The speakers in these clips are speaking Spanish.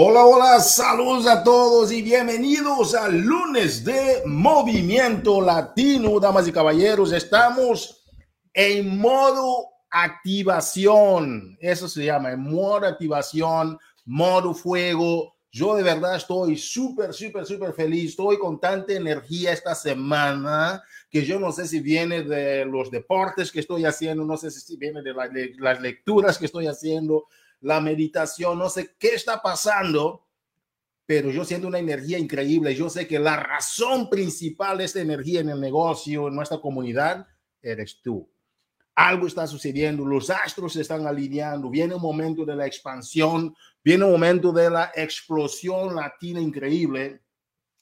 Hola, hola, saludos a todos y bienvenidos al lunes de Movimiento Latino, damas y caballeros. Estamos en modo activación, eso se llama, en modo activación, modo fuego. Yo de verdad estoy súper, súper, súper feliz, estoy con tanta energía esta semana que yo no sé si viene de los deportes que estoy haciendo, no sé si viene de las lecturas que estoy haciendo la meditación, no sé qué está pasando, pero yo siento una energía increíble. Yo sé que la razón principal de esta energía en el negocio, en nuestra comunidad, eres tú. Algo está sucediendo, los astros se están alineando, viene un momento de la expansión, viene un momento de la explosión latina increíble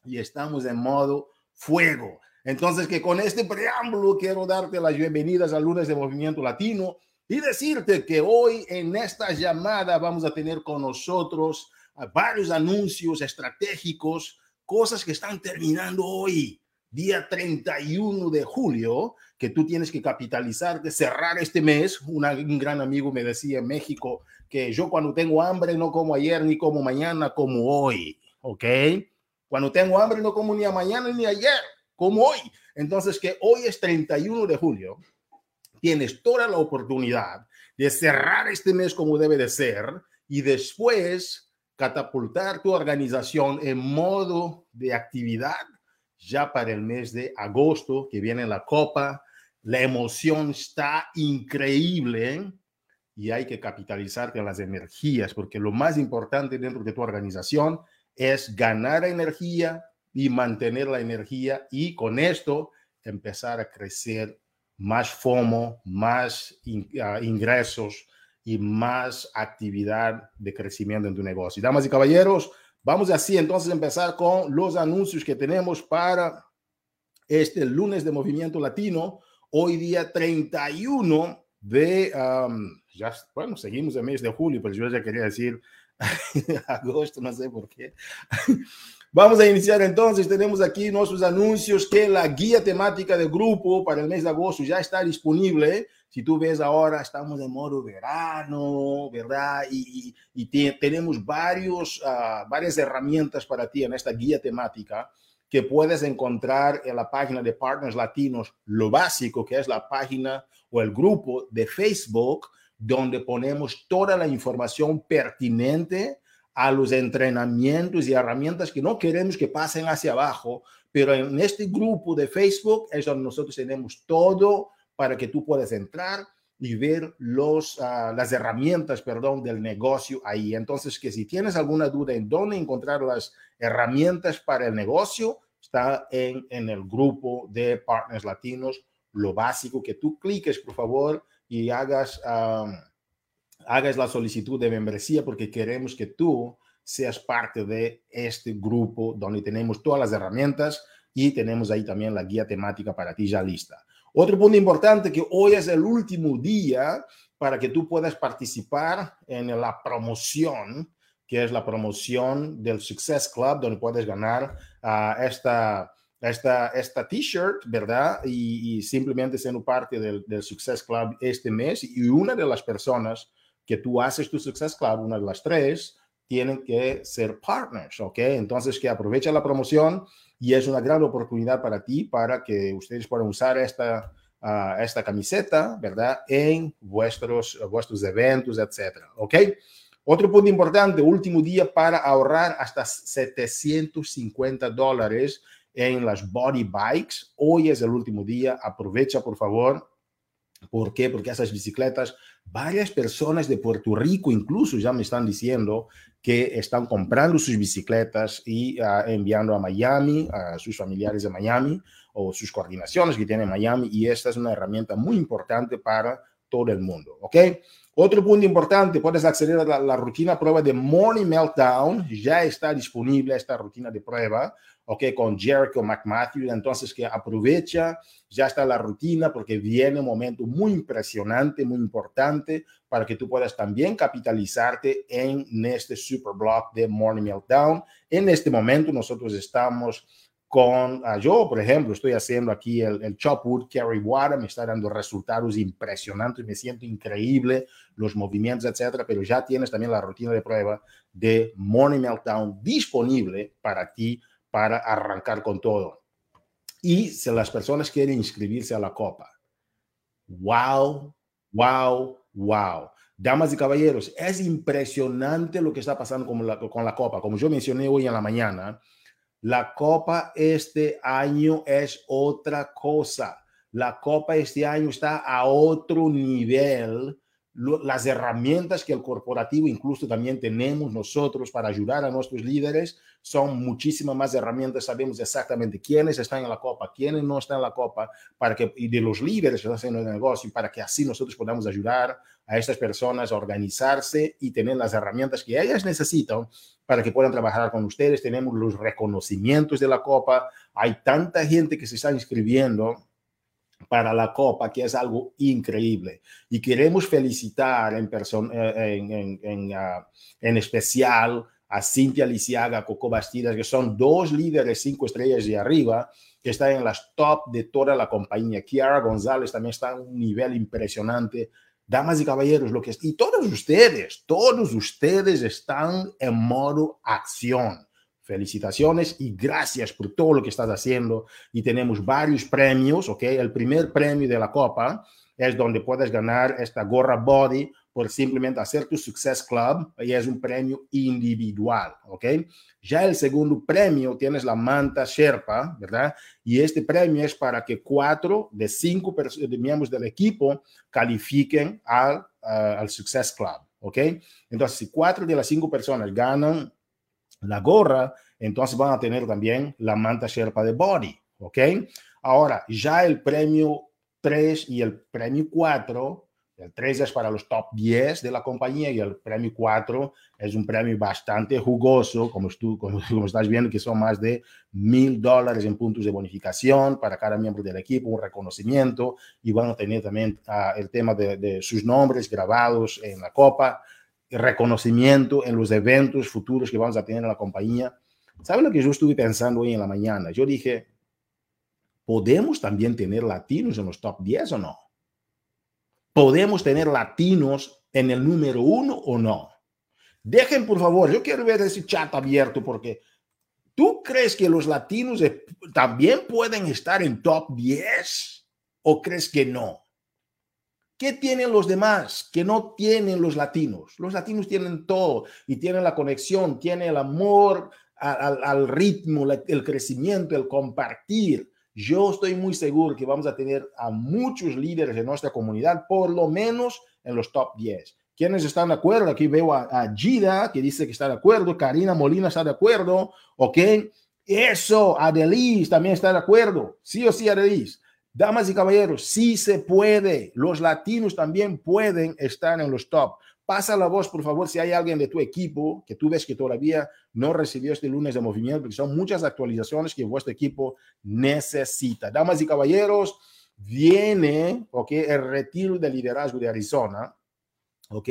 y estamos en modo fuego. Entonces, que con este preámbulo quiero darte las bienvenidas al lunes de Movimiento Latino y decirte que hoy en esta llamada vamos a tener con nosotros varios anuncios estratégicos, cosas que están terminando hoy, día 31 de julio, que tú tienes que capitalizarte, cerrar este mes. un gran amigo me decía en México que yo cuando tengo hambre no como ayer ni como mañana, como hoy, ¿ok? Cuando tengo hambre no como ni a mañana ni ayer, como hoy. Entonces que hoy es 31 de julio tienes toda la oportunidad de cerrar este mes como debe de ser y después catapultar tu organización en modo de actividad ya para el mes de agosto que viene la copa. La emoción está increíble y hay que capitalizarte en las energías porque lo más importante dentro de tu organización es ganar energía y mantener la energía y con esto empezar a crecer más FOMO, más ah, ingresos y más actividad de crecimiento en tu negocio. Damas y caballeros, vamos así entonces a empezar con los anuncios que tenemos para este lunes de Movimiento Latino, hoy día 31 de, ya, bueno, seguimos el mes de julio, pero yo ya quería decir agosto, no sé por qué. Vamos a iniciar entonces. Tenemos aquí nuestros anuncios que la guía temática del grupo para el mes de agosto ya está disponible. Si tú ves ahora, estamos en modo verano, ¿verdad? Y, tenemos varios, ah, varias herramientas para ti en esta guía temática que puedes encontrar en la página de Partners Latinos, lo básico, que es la página o el grupo de Facebook, donde ponemos toda la información pertinente a los entrenamientos y herramientas que no queremos que pasen hacia abajo, pero en este grupo de Facebook es donde nosotros tenemos todo para que tú puedas entrar y ver los, ah, las herramientas, perdón, del negocio ahí. Entonces, que si tienes alguna duda en dónde encontrar las herramientas para el negocio, está en, en el grupo de Partners Latinos. Lo básico que tú cliques, por favor, y hagas... Ah, hagas la solicitud de membresía porque queremos que tú seas parte de este grupo donde tenemos todas las herramientas y tenemos ahí también la guía temática para ti ya lista. Otro punto importante que hoy es el último día para que tú puedas participar en la promoción, que es la promoción del Success Club, donde puedes ganar uh, esta, esta, esta t-shirt, ¿verdad? Y, simplemente siendo parte del, del Success Club este mes. Y una de las personas que tú haces tu Success Club, una de las tres, tienen que ser partners, ¿ok? Entonces, que aprovecha la promoción y es una gran oportunidad para ti, para que ustedes puedan usar esta, uh, esta camiseta, ¿verdad? En vuestros, vuestros eventos, etcétera, ¿ok? Otro punto importante, último día para ahorrar hasta 750 dólares en las body bikes. Hoy es el último día, aprovecha por favor. ¿Por qué? Porque esas bicicletas Varias personas de Puerto Rico incluso ya me están diciendo que están comprando sus bicicletas y uh, enviando a Miami, a sus familiares de Miami o sus coordinaciones que tienen Miami y esta es una herramienta muy importante para todo el mundo, ¿ok? Otro punto importante, puedes acceder a la, la, rutina prueba de Morning Meltdown, ya está disponible esta rutina de prueba, ok, con Jericho McMatthew, entonces que aprovecha, ya está la rutina porque viene un momento muy impresionante, muy importante para que tú puedas también capitalizarte en este super block de Morning Meltdown. En este momento nosotros estamos con ah, yo, por ejemplo, estoy haciendo aquí el, el Chopwood Carry Water, me está dando resultados impresionantes, me siento increíble, los movimientos, etcétera, pero ya tienes también la rutina de prueba de Morning Meltdown disponible para ti para arrancar con todo. Y si las personas quieren inscribirse a la copa, wow, wow, wow. Damas y caballeros, es impresionante lo que está pasando con la, con la copa. Como yo mencioné hoy en la mañana, la copa este año es otra cosa. La copa este año está a otro nivel las herramientas que el corporativo, incluso también tenemos nosotros para ayudar a nuestros líderes, son muchísimas más herramientas. Sabemos exactamente quiénes están en la copa, quiénes no están en la copa, para que, y de los líderes que están haciendo el negocio, para que así nosotros podamos ayudar a estas personas a organizarse y tener las herramientas que ellas necesitan para que puedan trabajar con ustedes. Tenemos los reconocimientos de la copa. Hay tanta gente que se está inscribiendo para la Copa, que es algo increíble. Y queremos felicitar en, eh, en, en, ah, en, especial a Cintia Lisiaga, Coco Bastidas, que son dos líderes cinco estrellas de arriba, que están en las top de toda la compañía. Kiara González también está en un nivel impresionante. Damas y caballeros, lo que es, y todos ustedes, todos ustedes están en modo acción Felicitaciones y gracias por todo lo que estás haciendo. Y tenemos varios premios, ¿ok? El primer premio de la Copa es donde puedes ganar esta gorra body por simplemente hacer tu Success Club y es un premio individual, ¿ok? Ya el segundo premio tienes la manta Sherpa, ¿verdad? Y este premio es para que cuatro de cinco miembros del equipo califiquen al, al Success Club, ¿ok? Entonces, si cuatro de las cinco personas ganan la gorra, entonces van a tener también la manta Sherpa de Body, ¿ok? Ahora, ya el premio 3 y el premio 4, el 3 es para los top 10 de la compañía y el premio 4 es un premio bastante jugoso, como, tú, como, estás viendo, que son más de mil dólares en puntos de bonificación para cada miembro del equipo, un reconocimiento y van a tener también uh, el tema de, de sus nombres grabados en la copa reconocimiento en los eventos futuros que vamos a tener en la compañía. ¿Sabe lo que yo estuve pensando hoy en la mañana? Yo dije, ¿podemos también tener latinos en los top 10 o no? ¿Podemos tener latinos en el número uno o no? Dejen, por favor, yo quiero ver ese chat abierto porque ¿tú crees que los latinos también pueden estar en top 10 o crees que no? ¿Qué tienen los demás que no tienen los latinos? Los latinos tienen todo y tienen la conexión, tienen el amor al, ritmo, el crecimiento, el compartir. Yo estoy muy seguro que vamos a tener a muchos líderes de nuestra comunidad, por lo menos en los top 10. ¿Quiénes están de acuerdo? Aquí veo a, a Gida, que dice que está de acuerdo. Karina Molina está de acuerdo. ¿Ok? Eso, Adelis también está de acuerdo. Sí o sí, Adelis. Damas y caballeros, sí se puede. Los latinos también pueden estar en los top. Pasa la voz, por favor, si hay alguien de tu equipo que tú ves que todavía no recibió este lunes de movimiento, porque son muchas actualizaciones que vuestro equipo necesita. Damas y caballeros, viene, ok, el retiro de liderazgo de Arizona, ok,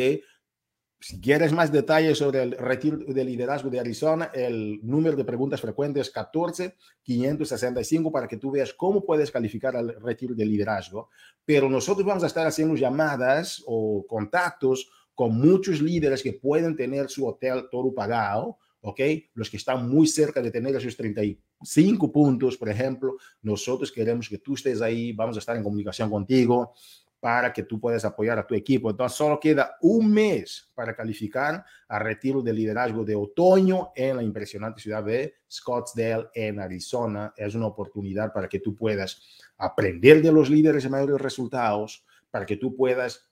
si quieres más detalles sobre el retiro de liderazgo de Arizona, el número de preguntas frecuentes es 14 565 para que tú veas cómo puedes calificar al retiro de liderazgo. Pero nosotros vamos a estar haciendo llamadas o contactos con muchos líderes que pueden tener su hotel todo pagado, ¿ok? Los que están muy cerca de tener esos 35 puntos, por ejemplo, nosotros queremos que tú estés ahí, vamos a estar en comunicación contigo para que tú puedas apoyar a tu equipo. Entonces, solo queda un mes para calificar a retiro de liderazgo de otoño en la impresionante ciudad de Scottsdale, en Arizona. Es una oportunidad para que tú puedas aprender de los líderes de mayores resultados, para que tú puedas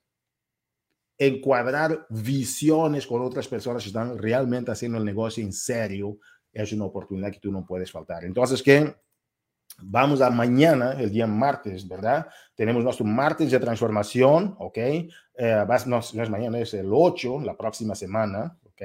encuadrar visiones con otras personas que están realmente haciendo el negocio en serio. Es una oportunidad que tú no puedes faltar. Entonces, ¿qué? Vamos a mañana, el día martes, ¿verdad? Tenemos nuestro martes de transformación, ¿ok? Eh, no, es mañana, es el 8, la próxima semana, ¿ok?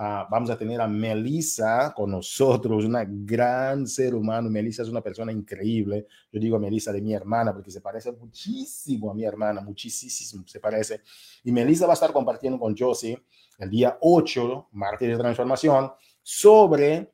Uh, vamos a tener a Melissa con nosotros, una gran ser humano. Melissa es una persona increíble. Yo digo Melissa de mi hermana porque se parece muchísimo a mi hermana, muchísimo se parece. Y Melissa va a estar compartiendo con Josie el día 8, martes de transformación, sobre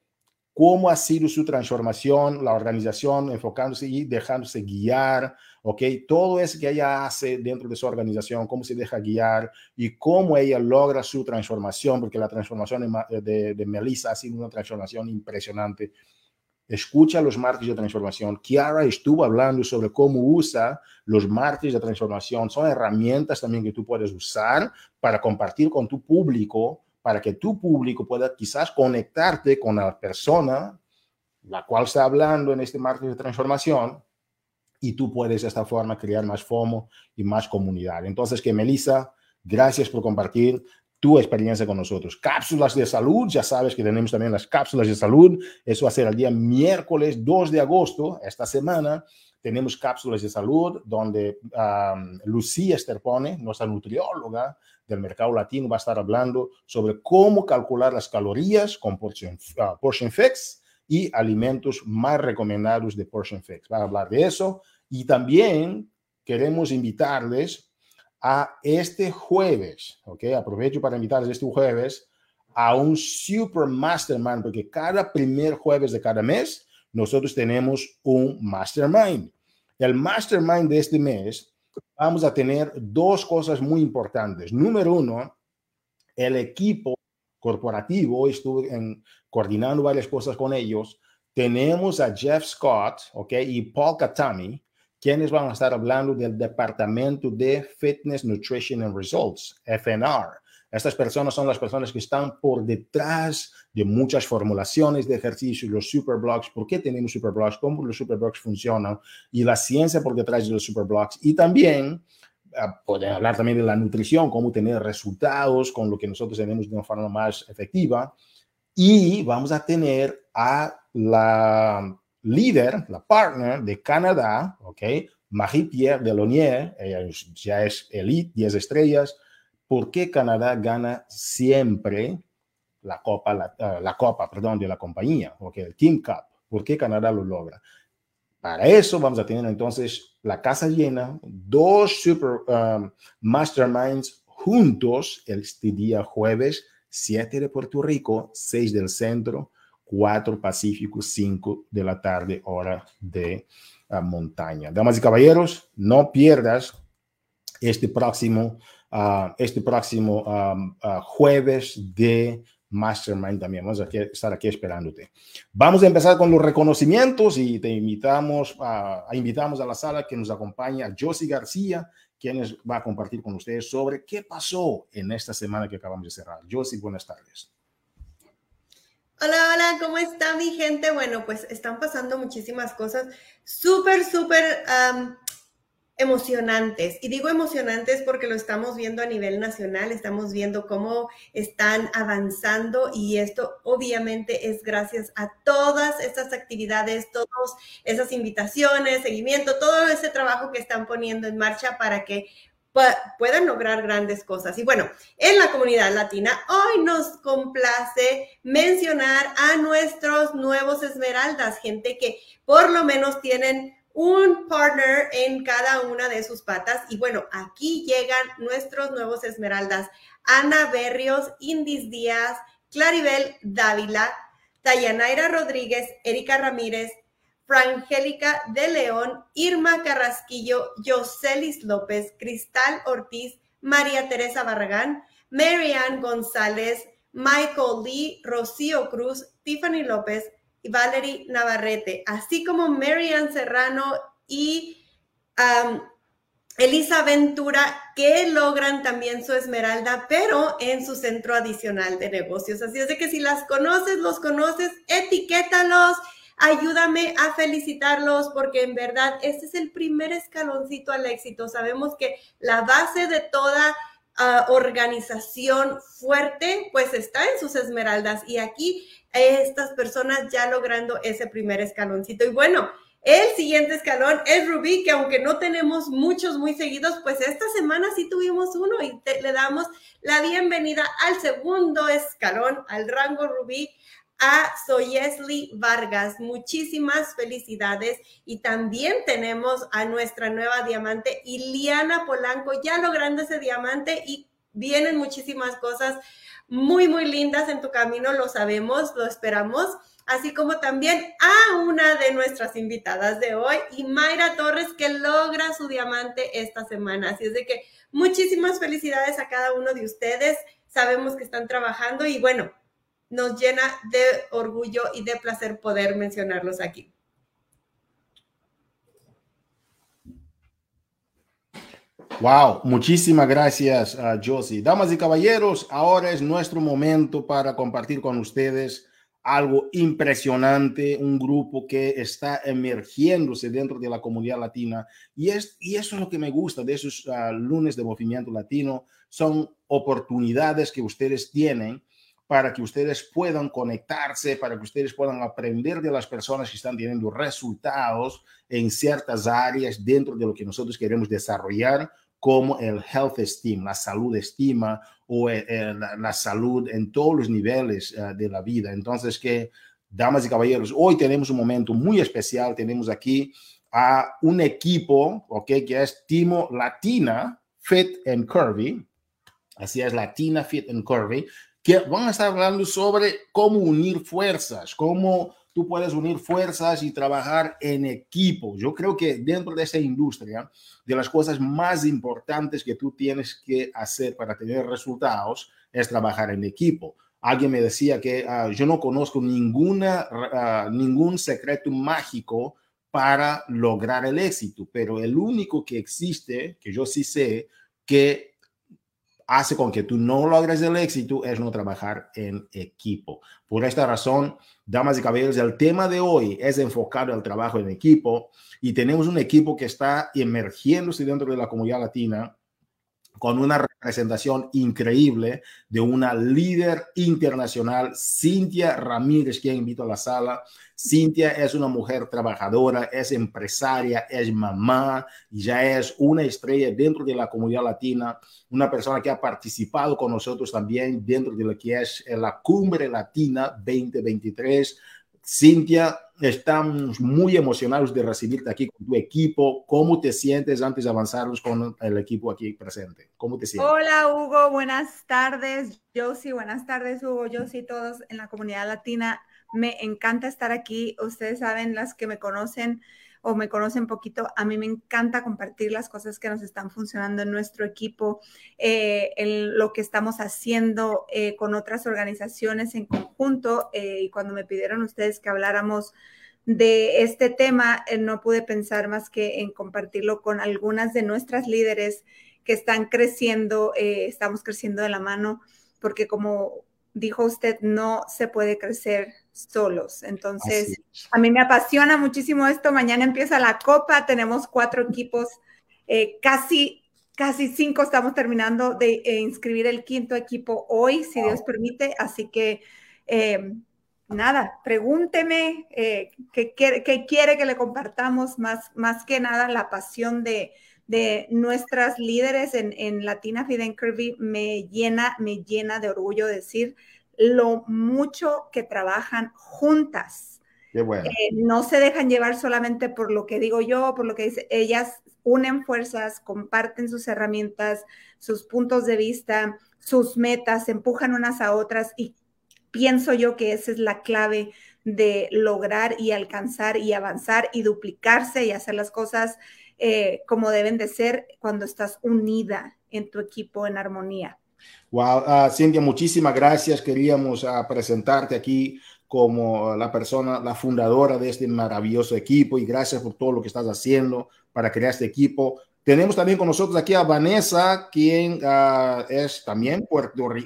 cómo ha sido su transformación, la organización, enfocándose y dejándose guiar, ¿ok? Todo eso que ella hace dentro de su organización, cómo se deja guiar y cómo ella logra su transformación, porque la transformación de, de, Melissa ha sido una transformación impresionante. Escucha los martes de transformación. Kiara estuvo hablando sobre cómo usa los martes de transformación. Son herramientas también que tú puedes usar para compartir con tu público para que tu público pueda quizás conectarte con la persona la cual está hablando en este marco de transformación y tú puedes de esta forma crear más FOMO y más comunidad. Entonces, que Melissa, gracias por compartir tu experiencia con nosotros. Cápsulas de salud, ya sabes que tenemos también las cápsulas de salud. Eso va a ser el día miércoles 2 de agosto, esta semana. Tenemos cápsulas de salud donde Lucía Esterpone, nuestra nutrióloga, del mercado latino va a estar hablando sobre cómo calcular las calorías con Portion, uh, portion Fix y alimentos más recomendados de Portion Fix. Va a hablar de eso y también queremos invitarles a este jueves, ¿ok? Aprovecho para invitarles este jueves a un Super Mastermind, porque cada primer jueves de cada mes nosotros tenemos un Mastermind. El Mastermind de este mes vamos a tener dos cosas muy importantes. Número uno, el equipo corporativo, estuve coordinando varias cosas con ellos. Tenemos a Jeff Scott, ¿ok? Y Paul Katami, quienes van a estar hablando del Departamento de Fitness, Nutrition and Results, FNR. Estas personas son las personas que están por detrás de muchas formulaciones de ejercicio, los superblocks, por qué tenemos superblocks, cómo los superblocks funcionan y la ciencia por detrás de los superblocks. Y también ah, podemos hablar también de la nutrición, cómo tener resultados con lo que nosotros tenemos de una forma más efectiva. Y vamos a tener a la líder, la partner de Canadá, ¿ok? Marie-Pierre Delonier, ella ya es elite, 10 estrellas, ¿Por qué Canadá gana siempre la copa, la, eh, copa, perdón, de la compañía, o el Team Cup? ¿Por qué Canadá lo logra? Para eso vamos a tener entonces la casa llena, dos super um, masterminds juntos este día jueves, 7 de Puerto Rico, 6 del centro, 4 Pacífico, 5 de la tarde, hora de uh, montaña. Damas y caballeros, no pierdas este próximo este próximo jueves de Mastermind también. Vamos a estar aquí esperándote. Vamos a empezar con los reconocimientos y te invitamos a, invitamos a la sala que nos acompaña Josie García, quien va a compartir con ustedes sobre qué pasó en esta semana que acabamos de cerrar. Josie, buenas tardes. Hola, hola, ¿cómo está mi gente? Bueno, pues están pasando muchísimas cosas súper, súper emocionantes. Y digo emocionantes porque lo estamos viendo a nivel nacional, estamos viendo cómo están avanzando y esto obviamente es gracias a todas estas actividades, todas esas invitaciones, seguimiento, todo ese trabajo que están poniendo en marcha para que puedan lograr grandes cosas. Y bueno, en la comunidad latina, hoy nos complace mencionar a nuestros nuevos esmeraldas, gente que por lo menos tienen un partner en cada una de sus patas. Y bueno, aquí llegan nuestros nuevos esmeraldas. Ana Berrios, Indis Díaz, Claribel Dávila, Tayanaira Rodríguez, Erika Ramírez, Frangélica de León, Irma Carrasquillo, Joselis López, Cristal Ortiz, María Teresa Barragán, Marianne González, Michael Lee, Rocío Cruz, Tiffany López, y Valerie Navarrete, así como Marian Serrano y Elisa Ventura, que logran también su esmeralda, pero en su centro adicional de negocios. Así es de que si las conoces, los conoces, etiquétalos, ayúdame a felicitarlos, porque en verdad este es el primer escaloncito al éxito. Sabemos que la base de toda ah, organización fuerte, pues está en sus esmeraldas. Y aquí estas personas ya logrando ese primer escaloncito. Y bueno, el siguiente escalón es Rubí, que aunque no tenemos muchos muy seguidos, pues esta semana sí tuvimos uno y le damos la bienvenida al segundo escalón, al rango Rubí, a Soyesli Vargas. Muchísimas felicidades. Y también tenemos a nuestra nueva diamante, Iliana Polanco, ya logrando ese diamante y vienen muchísimas cosas muy, muy lindas en tu camino, lo sabemos, lo esperamos. así como también a una de nuestras invitadas de hoy, y Mayra Torres, que logra su diamante esta semana. Así es de que muchísimas felicidades a cada uno de ustedes. Sabemos que están trabajando y bueno, nos llena de orgullo y de placer poder mencionarlos aquí. Wow, muchísimas gracias, uh, Josie. Damas y caballeros, ahora es nuestro momento para compartir con ustedes algo impresionante, un grupo que está emergiéndose dentro de la comunidad latina. Y, es, y eso es lo que me gusta de esos uh, lunes de movimiento latino. Son oportunidades que ustedes tienen para que ustedes puedan conectarse, para que ustedes puedan aprender de las personas que están teniendo resultados en ciertas áreas dentro de lo que nosotros queremos desarrollar como el health esteem, la salud estima o eh, eh, la, salud en todos los niveles eh, de la vida. Entonces, que, damas y caballeros, hoy tenemos un momento muy especial. Tenemos aquí a un equipo, ¿ok? Que es Timo Latina Fit and Curvy. Así es, Latina Fit and Curvy. Que van a estar hablando sobre cómo unir fuerzas, cómo tú puedes unir fuerzas y trabajar en equipo. Yo creo que dentro de esa industria, de las cosas más importantes que tú tienes que hacer para tener resultados es trabajar en equipo. Alguien me decía que ah, yo no conozco ninguna, ah, ningún secreto mágico para lograr el éxito, pero el único que existe, que yo sí sé, que hace con que tú no logres el éxito es no trabajar en equipo. Por esta razón, damas y caballeros, el tema de hoy es enfocado al trabajo en equipo y tenemos un equipo que está emergiéndose dentro de la comunidad latina con una representación increíble de una líder internacional, Cintia Ramírez, que invito a la sala. Cintia es una mujer trabajadora, es empresaria, es mamá y ya es una estrella dentro de la comunidad latina, una persona que ha participado con nosotros también dentro de lo que es la Cumbre Latina 2023 Cintia, estamos muy emocionados de recibirte aquí con tu equipo. ¿Cómo te sientes antes de avanzarnos con el equipo aquí presente? ¿Cómo te sientes? Hola Hugo, buenas tardes. Josie, buenas tardes Hugo, Josie, todos en la comunidad latina. Me encanta estar aquí. Ustedes saben, las que me conocen, o me conocen poquito, a mí me encanta compartir las cosas que nos están funcionando en nuestro equipo, eh, lo que estamos haciendo eh, con otras organizaciones en conjunto. Eh, y cuando me pidieron ustedes que habláramos de este tema, no pude pensar más que en compartirlo con algunas de nuestras líderes que están creciendo, estamos creciendo de la mano, porque como dijo usted, no se puede crecer solos. Entonces, a mí me apasiona muchísimo esto. Mañana empieza la copa, tenemos cuatro equipos, eh, casi, casi cinco estamos terminando de eh, inscribir el quinto equipo hoy, si Dios permite. Así que, eh, nada, pregúnteme qué, qué, quiere que le compartamos, más, más que nada la pasión de, de nuestras líderes en, en Latina Fiden Curvy me llena, me llena de orgullo decir lo mucho que trabajan juntas. Qué bueno. Eh, no se dejan llevar solamente por lo que digo yo, por lo que dice, ellas unen fuerzas, comparten sus herramientas, sus puntos de vista, sus metas, empujan unas a otras y pienso yo que esa es la clave de lograr y alcanzar y avanzar y duplicarse y hacer las cosas eh, como deben de ser cuando estás unida en tu equipo en armonía. Wow, uh, Cintia, muchísimas gracias. Queríamos uh, presentarte aquí como la persona, la fundadora de este maravilloso equipo y gracias por todo lo que estás haciendo para crear este equipo. Tenemos también con nosotros aquí a Vanessa, quien uh, es también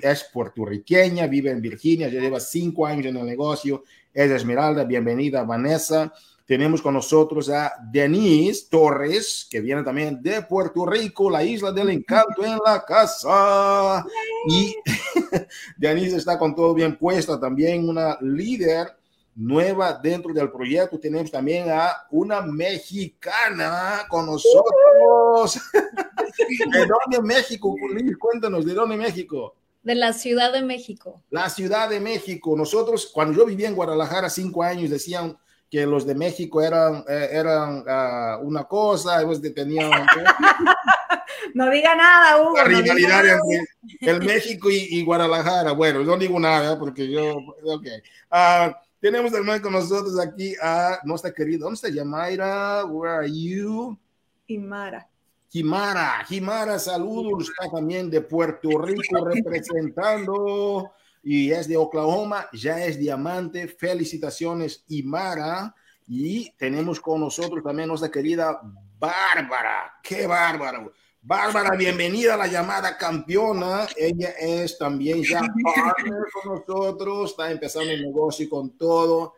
es puertorriqueña, vive en Virginia, ya lleva cinco años en el negocio, es Esmeralda. Bienvenida, Vanessa. Tenemos con nosotros a Denise Torres, que viene también de Puerto Rico, la isla del encanto en la casa. Y Denise está con todo bien puesta, también una líder nueva dentro del proyecto. Tenemos también a una mexicana con nosotros. ¿De dónde México? Cuéntanos, ¿de dónde México? De la Ciudad de México. La Ciudad de México. Nosotros, cuando yo vivía en Guadalajara cinco años, decían, que los de México eran, eh, eran uh, una cosa, ellos tenían... no diga nada, Hugo. La rivalidad no entre el México y, y, Guadalajara. Bueno, no digo nada porque yo... Ok. Uh, Tenemos también con nosotros aquí a nuestra querida, ¿dónde está Yamaira? Where are you? Imara. Jimara, Jimara, saludos, está también de Puerto Rico representando y es de Oklahoma, ya es diamante. Felicitaciones, Imara. Y tenemos con nosotros también nuestra querida Bárbara. ¡Qué bárbaro! Bárbara, bienvenida a la llamada campeona. Ella es también ya partner con nosotros, está empezando el negocio con todo.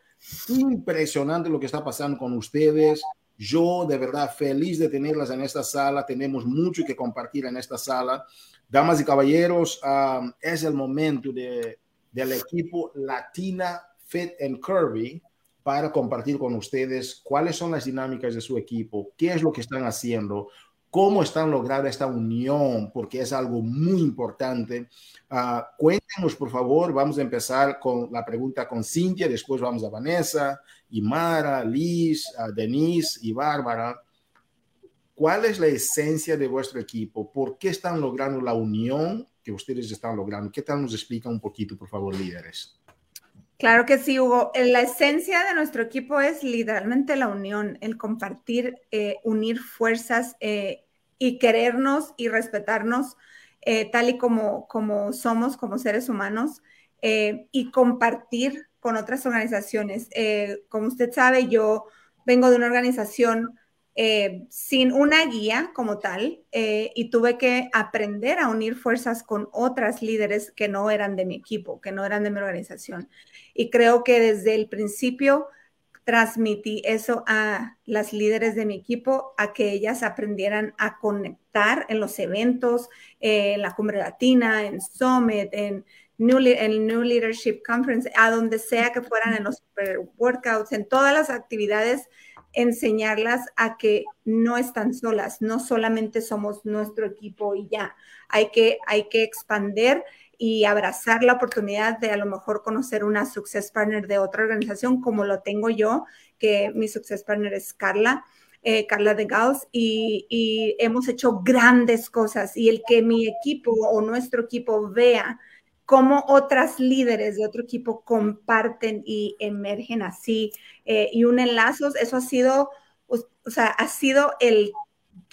Impresionante lo que está pasando con ustedes. Yo de verdad feliz de tenerlas en esta sala. Tenemos mucho que compartir en esta sala. Damas y caballeros, um, es el momento de, del equipo Latina Fit and Curvy para compartir con ustedes cuáles son las dinámicas de su equipo, qué es lo que están haciendo, cómo están logrando esta unión, porque es algo muy importante. Uh, cuéntenos, por favor, vamos a empezar con la pregunta con Cintia, después vamos a Vanessa, y Mara, Liz, uh, Denise y Bárbara. ¿Cuál es la esencia de vuestro equipo? ¿Por qué están logrando la unión que ustedes están logrando? ¿Qué tal nos explica un poquito, por favor, líderes? Claro que sí, Hugo. La esencia de nuestro equipo es literalmente la unión, el compartir, eh, unir fuerzas eh, y querernos y respetarnos eh, tal y como, como somos como seres humanos y compartir con otras organizaciones. como usted sabe, yo vengo de una organización sin una guía como tal y tuve que aprender a unir fuerzas con otras líderes que no eran de mi equipo, que no eran de mi organización. Y creo que desde el principio transmití eso a las líderes de mi equipo, a que ellas aprendieran a conectar en los eventos, eh, en la Cumbre Latina, en Summit, en New, en New Leadership Conference, a donde sea que fueran en los workouts, en todas las actividades, enseñarlas a que no están solas, no solamente somos nuestro equipo y ya, hay que, hay que expander y abrazar la oportunidad de a lo mejor conocer una success partner de otra organización como lo tengo yo, que mi success partner es Carla. Eh, Carla de Gauss, y, y, hemos hecho grandes cosas. Y el que mi equipo o nuestro equipo vea cómo otras líderes de otro equipo comparten y emergen así eh, y unen lazos, eso ha sido, o sea, ha sido el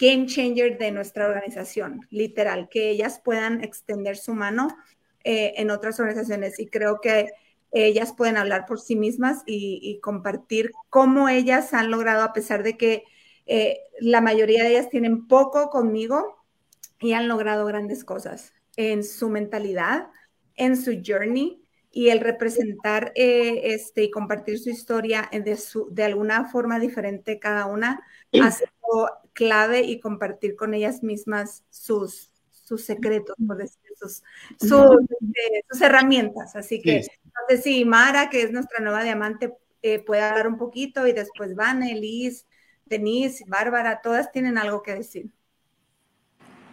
game changer de nuestra organización, literal, que ellas puedan extender su mano eh, en otras organizaciones. Y creo que ellas pueden hablar por sí mismas y, compartir cómo ellas han logrado, a pesar de que eh, la mayoría de ellas tienen poco conmigo y han logrado grandes cosas en su mentalidad, en su journey y el representar eh, este, y compartir su historia de, su, de alguna forma diferente cada una ha sido clave y compartir con ellas mismas sus, sus secretos, por decir, sus, este, sus, herramientas. Así que, no sé si Mara, que es nuestra nueva diamante, eh, puede hablar un poquito y después Van, Liz, Denise, Bárbara, todas tienen algo que decir.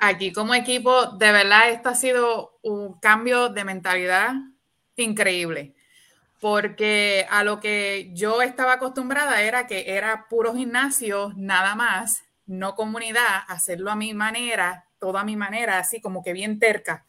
Aquí como equipo, de verdad, esto ha sido un cambio de mentalidad increíble, porque a lo que yo estaba acostumbrada era que era puro gimnasio, nada más, no comunidad, hacerlo a mi manera, toda mi manera, así como que bien terca.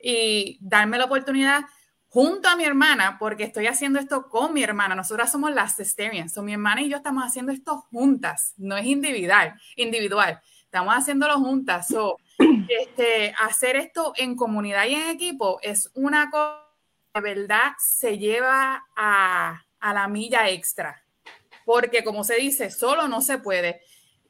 Y darme la oportunidad junto a mi hermana, porque estoy haciendo esto con mi hermana. Nosotras somos las Cesterians. So, mi hermana y yo estamos haciendo esto juntas, no es individual, individual. Estamos haciéndolo juntas. So, este, hacer esto en comunidad y en equipo es una cosa que de verdad se lleva a, la milla extra. Porque como se dice, solo no se puede.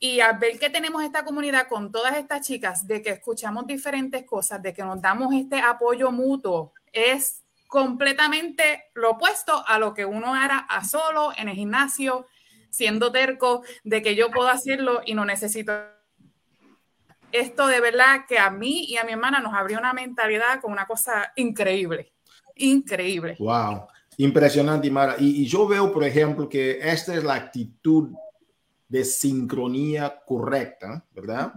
Y al ver que tenemos esta comunidad con todas estas chicas, de que escuchamos diferentes cosas, de que nos damos este apoyo mutuo, es completamente lo opuesto a lo que uno era a solo en el gimnasio, siendo terco, de que yo puedo hacerlo y no necesito. Esto de verdad que a mí y a mi hermana nos abrió una mentalidad con una cosa increíble, increíble. Wow, impresionante, Mara. Y, y yo veo, por ejemplo, que esta es la actitud de sincronía correcta, ¿verdad?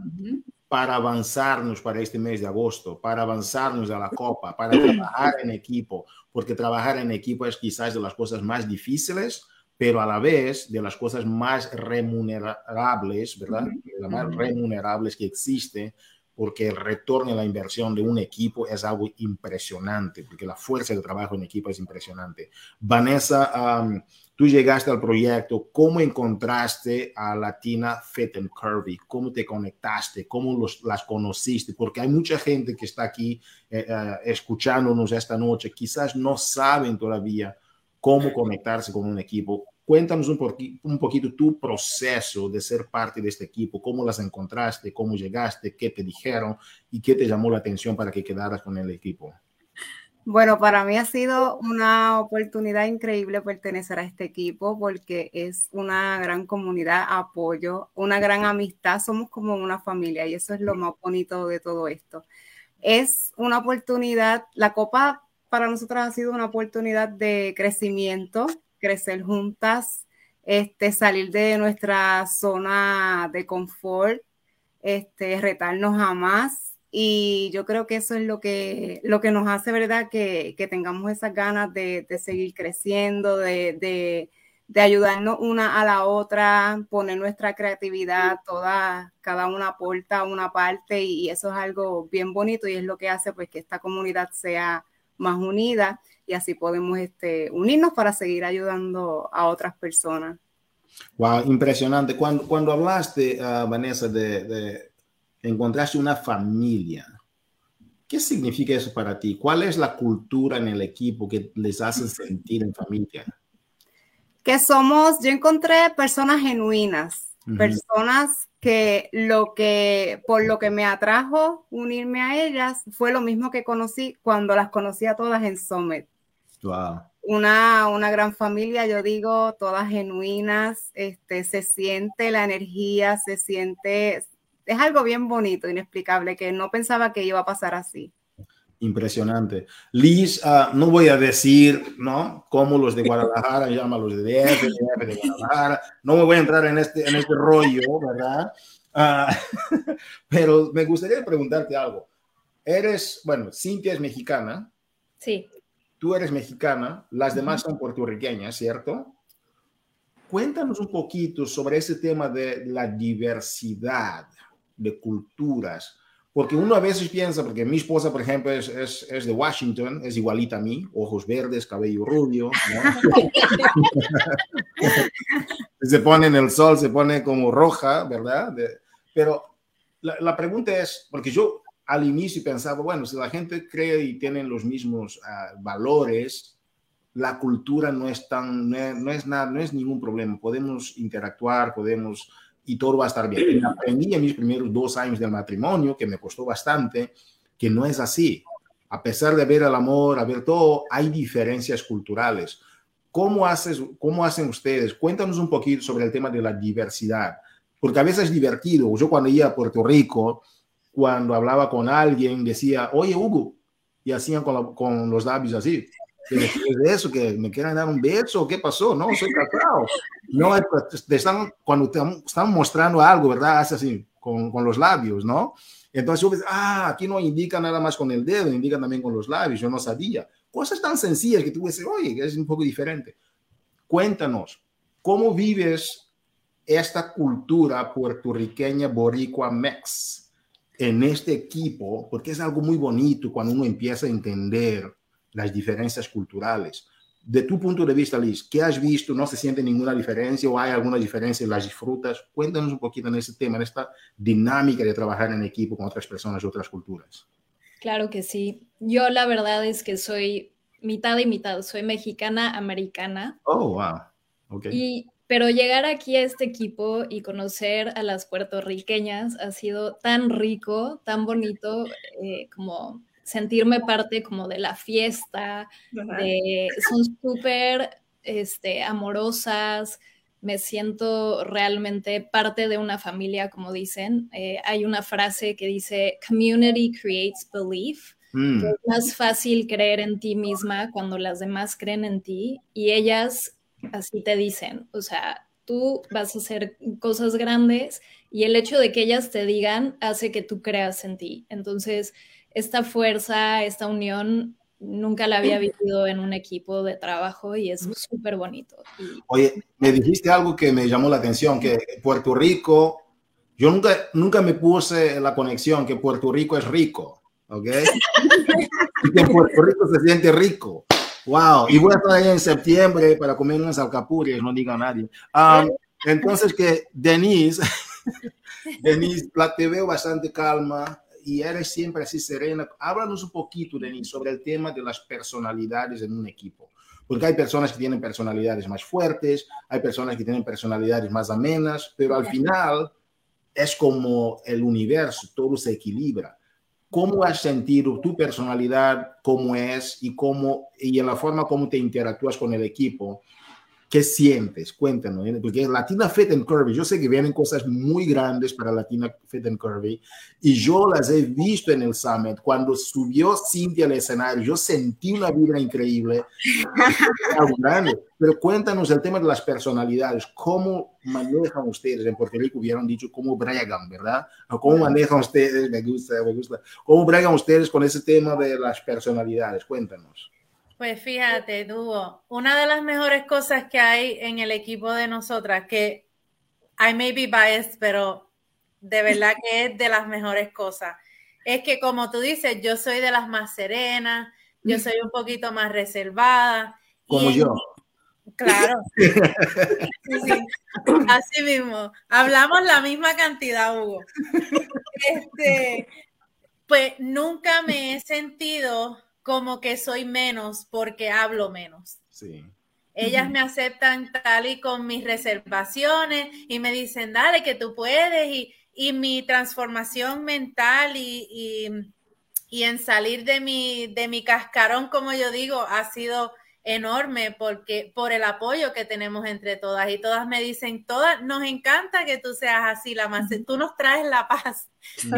Para avanzarnos para este mes de agosto, para avanzarnos a la Copa, para trabajar en equipo, porque trabajar en equipo es quizás de las cosas más difíciles, pero a la vez de las cosas más remunerables, ¿verdad? Las más remunerables que existe, porque el retorno a la inversión de un equipo es algo impresionante, porque la fuerza de trabajo en equipo es impresionante. Vanessa, tú llegaste al proyecto, ¿cómo encontraste a Latina Fit and Curvy? ¿Cómo te conectaste? ¿Cómo los, las conociste? Porque hay mucha gente que está aquí eh, eh, escuchándonos esta noche, quizás no saben todavía cómo conectarse con un equipo. Cuéntanos un, un poquito tu proceso de ser parte de este equipo, cómo las encontraste, cómo llegaste, qué te dijeron y qué te llamó la atención para que quedaras con el equipo. Bueno, para mí ha sido una oportunidad increíble pertenecer a este equipo porque es una gran comunidad, apoyo, una gran amistad, somos como una familia y eso es lo más bonito de todo esto. Es una oportunidad, la Copa para nosotros ha sido una oportunidad de crecimiento, crecer juntas, este, salir de nuestra zona de confort, este, retarnos a más. Y yo creo que eso es lo que, lo que nos hace, ¿verdad? Que, que tengamos esas ganas de, de seguir creciendo, de, de, de, ayudarnos una a la otra, poner nuestra creatividad, toda, cada una aporta una parte y, y eso es algo bien bonito y es lo que hace pues que esta comunidad sea más unida y así podemos este, unirnos para seguir ayudando a otras personas. Wow, impresionante. Cuando, cuando hablaste, uh, Vanessa, de, de encontraste una familia, ¿qué significa eso para ti? ¿Cuál es la cultura en el equipo que les hace sentir en familia? Que somos, yo encontré personas genuinas, uh -huh. personas que lo que por lo que me atrajo unirme a ellas fue lo mismo que conocí cuando las conocí a todas en Summit. Wow. Una, una gran familia, yo digo, todas genuinas, este, se siente la energía, se siente, es algo bien bonito, inexplicable, que no pensaba que iba a pasar así. Impresionante. Liz, uh, no voy a decir, ¿no? Cómo los de Guadalajara llaman a los de DF, DF de Guadalajara. No me voy a entrar en este, en este rollo, ¿verdad? Uh, pero me gustaría preguntarte algo. Eres, bueno, Cintia es mexicana. Sí tú eres mexicana, las demás son puertorriqueñas, ¿cierto? Cuéntanos un poquito sobre ese tema de la diversidad de culturas, porque uno a veces piensa, porque mi esposa, por ejemplo, es, es, es de Washington, es igualita a mí, ojos verdes, cabello rubio, ¿no? se pone en el sol, se pone como roja, ¿verdad? De, pero la, la pregunta es, porque yo al inicio pensaba, bueno, si la gente cree y tienen los mismos uh, valores, la cultura no es tan, no es, no es, nada, no es ningún problema. Podemos interactuar, podemos, y todo va a estar bien. Y aprendí en mis primeros dos años del matrimonio, que me costó bastante, que no es así. A pesar de ver el amor, a ver todo, hay diferencias culturales. ¿Cómo, haces, ¿Cómo hacen ustedes? Cuéntanos un poquito sobre el tema de la diversidad, porque a veces es divertido. Yo cuando iba a Puerto Rico, cuando hablaba con alguien, decía, oye, Hugo, y hacían con, la, con los labios así. ¿Qué de eso? ¿Que me quieren dar un beso? ¿Qué pasó? No, soy casado. No, te están, cuando te están mostrando algo, ¿verdad? Hace así, con, con los labios, ¿no? Entonces yo ah, aquí no indica nada más con el dedo, indica también con los labios, yo no sabía. Cosas tan sencillas que tú dices, oye, es un poco diferente. Cuéntanos, ¿cómo vives esta cultura puertorriqueña boricua mex? en este equipo, porque es algo muy bonito cuando uno empieza a entender las diferencias culturales. De tu punto de vista, Liz, ¿qué has visto? ¿No se siente ninguna diferencia o hay alguna diferencia las disfrutas? Cuéntanos un poquito en ese tema, en esta dinámica de trabajar en equipo con otras personas de otras culturas. Claro que sí. Yo la verdad es que soy mitad y mitad. Soy mexicana, americana. Oh, wow. Okay. Y pero llegar aquí a este equipo y conocer a las puertorriqueñas ha sido tan rico, tan bonito, eh, como sentirme parte como de la fiesta, de, son súper este, amorosas, me siento realmente parte de una familia, como dicen. Eh, hay una frase que dice, community creates belief. Mm. es más fácil creer en ti misma cuando las demás creen en ti y ellas así te dicen, o sea, tú vas a hacer cosas grandes y el hecho de que ellas te digan hace que tú creas en ti. Entonces, esta fuerza, esta unión, nunca la había vivido en un equipo de trabajo y es súper bonito. Oye, me dijiste algo que me llamó la atención, que Puerto Rico, Yo nunca, nunca me puse la conexión que Puerto Rico es rico, ¿ok? y que Puerto Rico se siente rico. Wow, y voy a estar ahí en septiembre para comer unas alcapurrias, no diga nadie. Um, entonces que Denise, Denise, la te veo bastante calma y eres siempre así serena. Háblanos un poquito, Denise, sobre el tema de las personalidades en un equipo. Porque hay personas que tienen personalidades más fuertes, hay personas que tienen personalidades más amenas, pero al final es como el universo, todo se equilibra. ¿Cómo has sentido tu personalidad, cómo es y cómo y en la forma como te interactúas con el equipo? ¿Qué sientes? Cuéntanos, porque Latina Fit and Curvy, yo sé que vienen cosas muy grandes para Latina Fit and Curvy y yo las he visto en el Summit. Cuando subió Cintia al escenario, yo sentí una vibra increíble. Pero cuéntanos el tema de las personalidades. ¿Cómo manejan ustedes? En Puerto Rico hubieran dicho cómo bregan, ¿verdad? ¿Cómo manejan ustedes? Me gusta, me gusta. ¿Cómo bregan ustedes con ese tema de las personalidades? Cuéntanos. Pues fíjate, Dugo, una de las mejores cosas que hay en el equipo de nosotras, que I may be biased, pero de verdad que es de las mejores cosas, es que como tú dices, yo soy de las más serenas, yo soy un poquito más reservada. Como yo. Claro. Así mismo. Hablamos la misma cantidad, Hugo. Este, pues nunca me he sentido como que soy menos porque hablo menos. Sí. Ellas me aceptan tal y con mis reservaciones y me dicen, dale, que tú puedes. Y, y mi transformación mental y, y, y, en salir de mi, de mi cascarón, como yo digo, ha sido enorme porque por el apoyo que tenemos entre todas y todas me dicen, todas nos encanta que tú seas así, la más, tú nos traes la paz, tú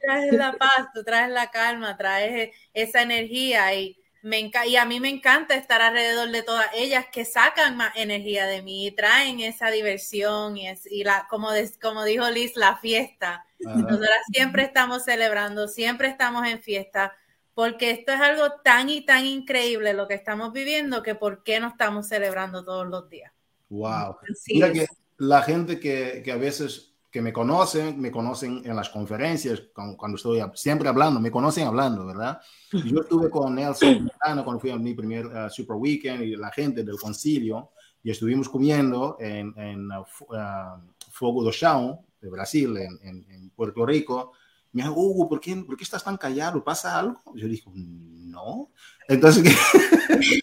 traes la paz, tú traes la calma, traes esa energía y me y a mí me encanta estar alrededor de todas ellas que sacan más energía de mí y traen esa diversión y, es, y la como como dijo Liz la fiesta. Nosotras siempre estamos celebrando, siempre estamos en fiesta porque esto es algo tan y tan increíble lo que estamos viviendo que por qué no estamos celebrando todos los días. Wow. Mira que la gente que, que, a veces que me conocen, me conocen en las conferencias, cuando, estoy siempre hablando, me conocen hablando, ¿verdad? Yo estuve con Nelson cuando fui a mi primer uh, Super Weekend y la gente del concilio y estuvimos comiendo en, en uh, uh, Fogo do Chão de Brasil, en, en, en Puerto Rico, me dijo, Hugo, ¿por qué, ¿por qué estás tan callado? ¿Pasa algo? Yo dije, no. Entonces,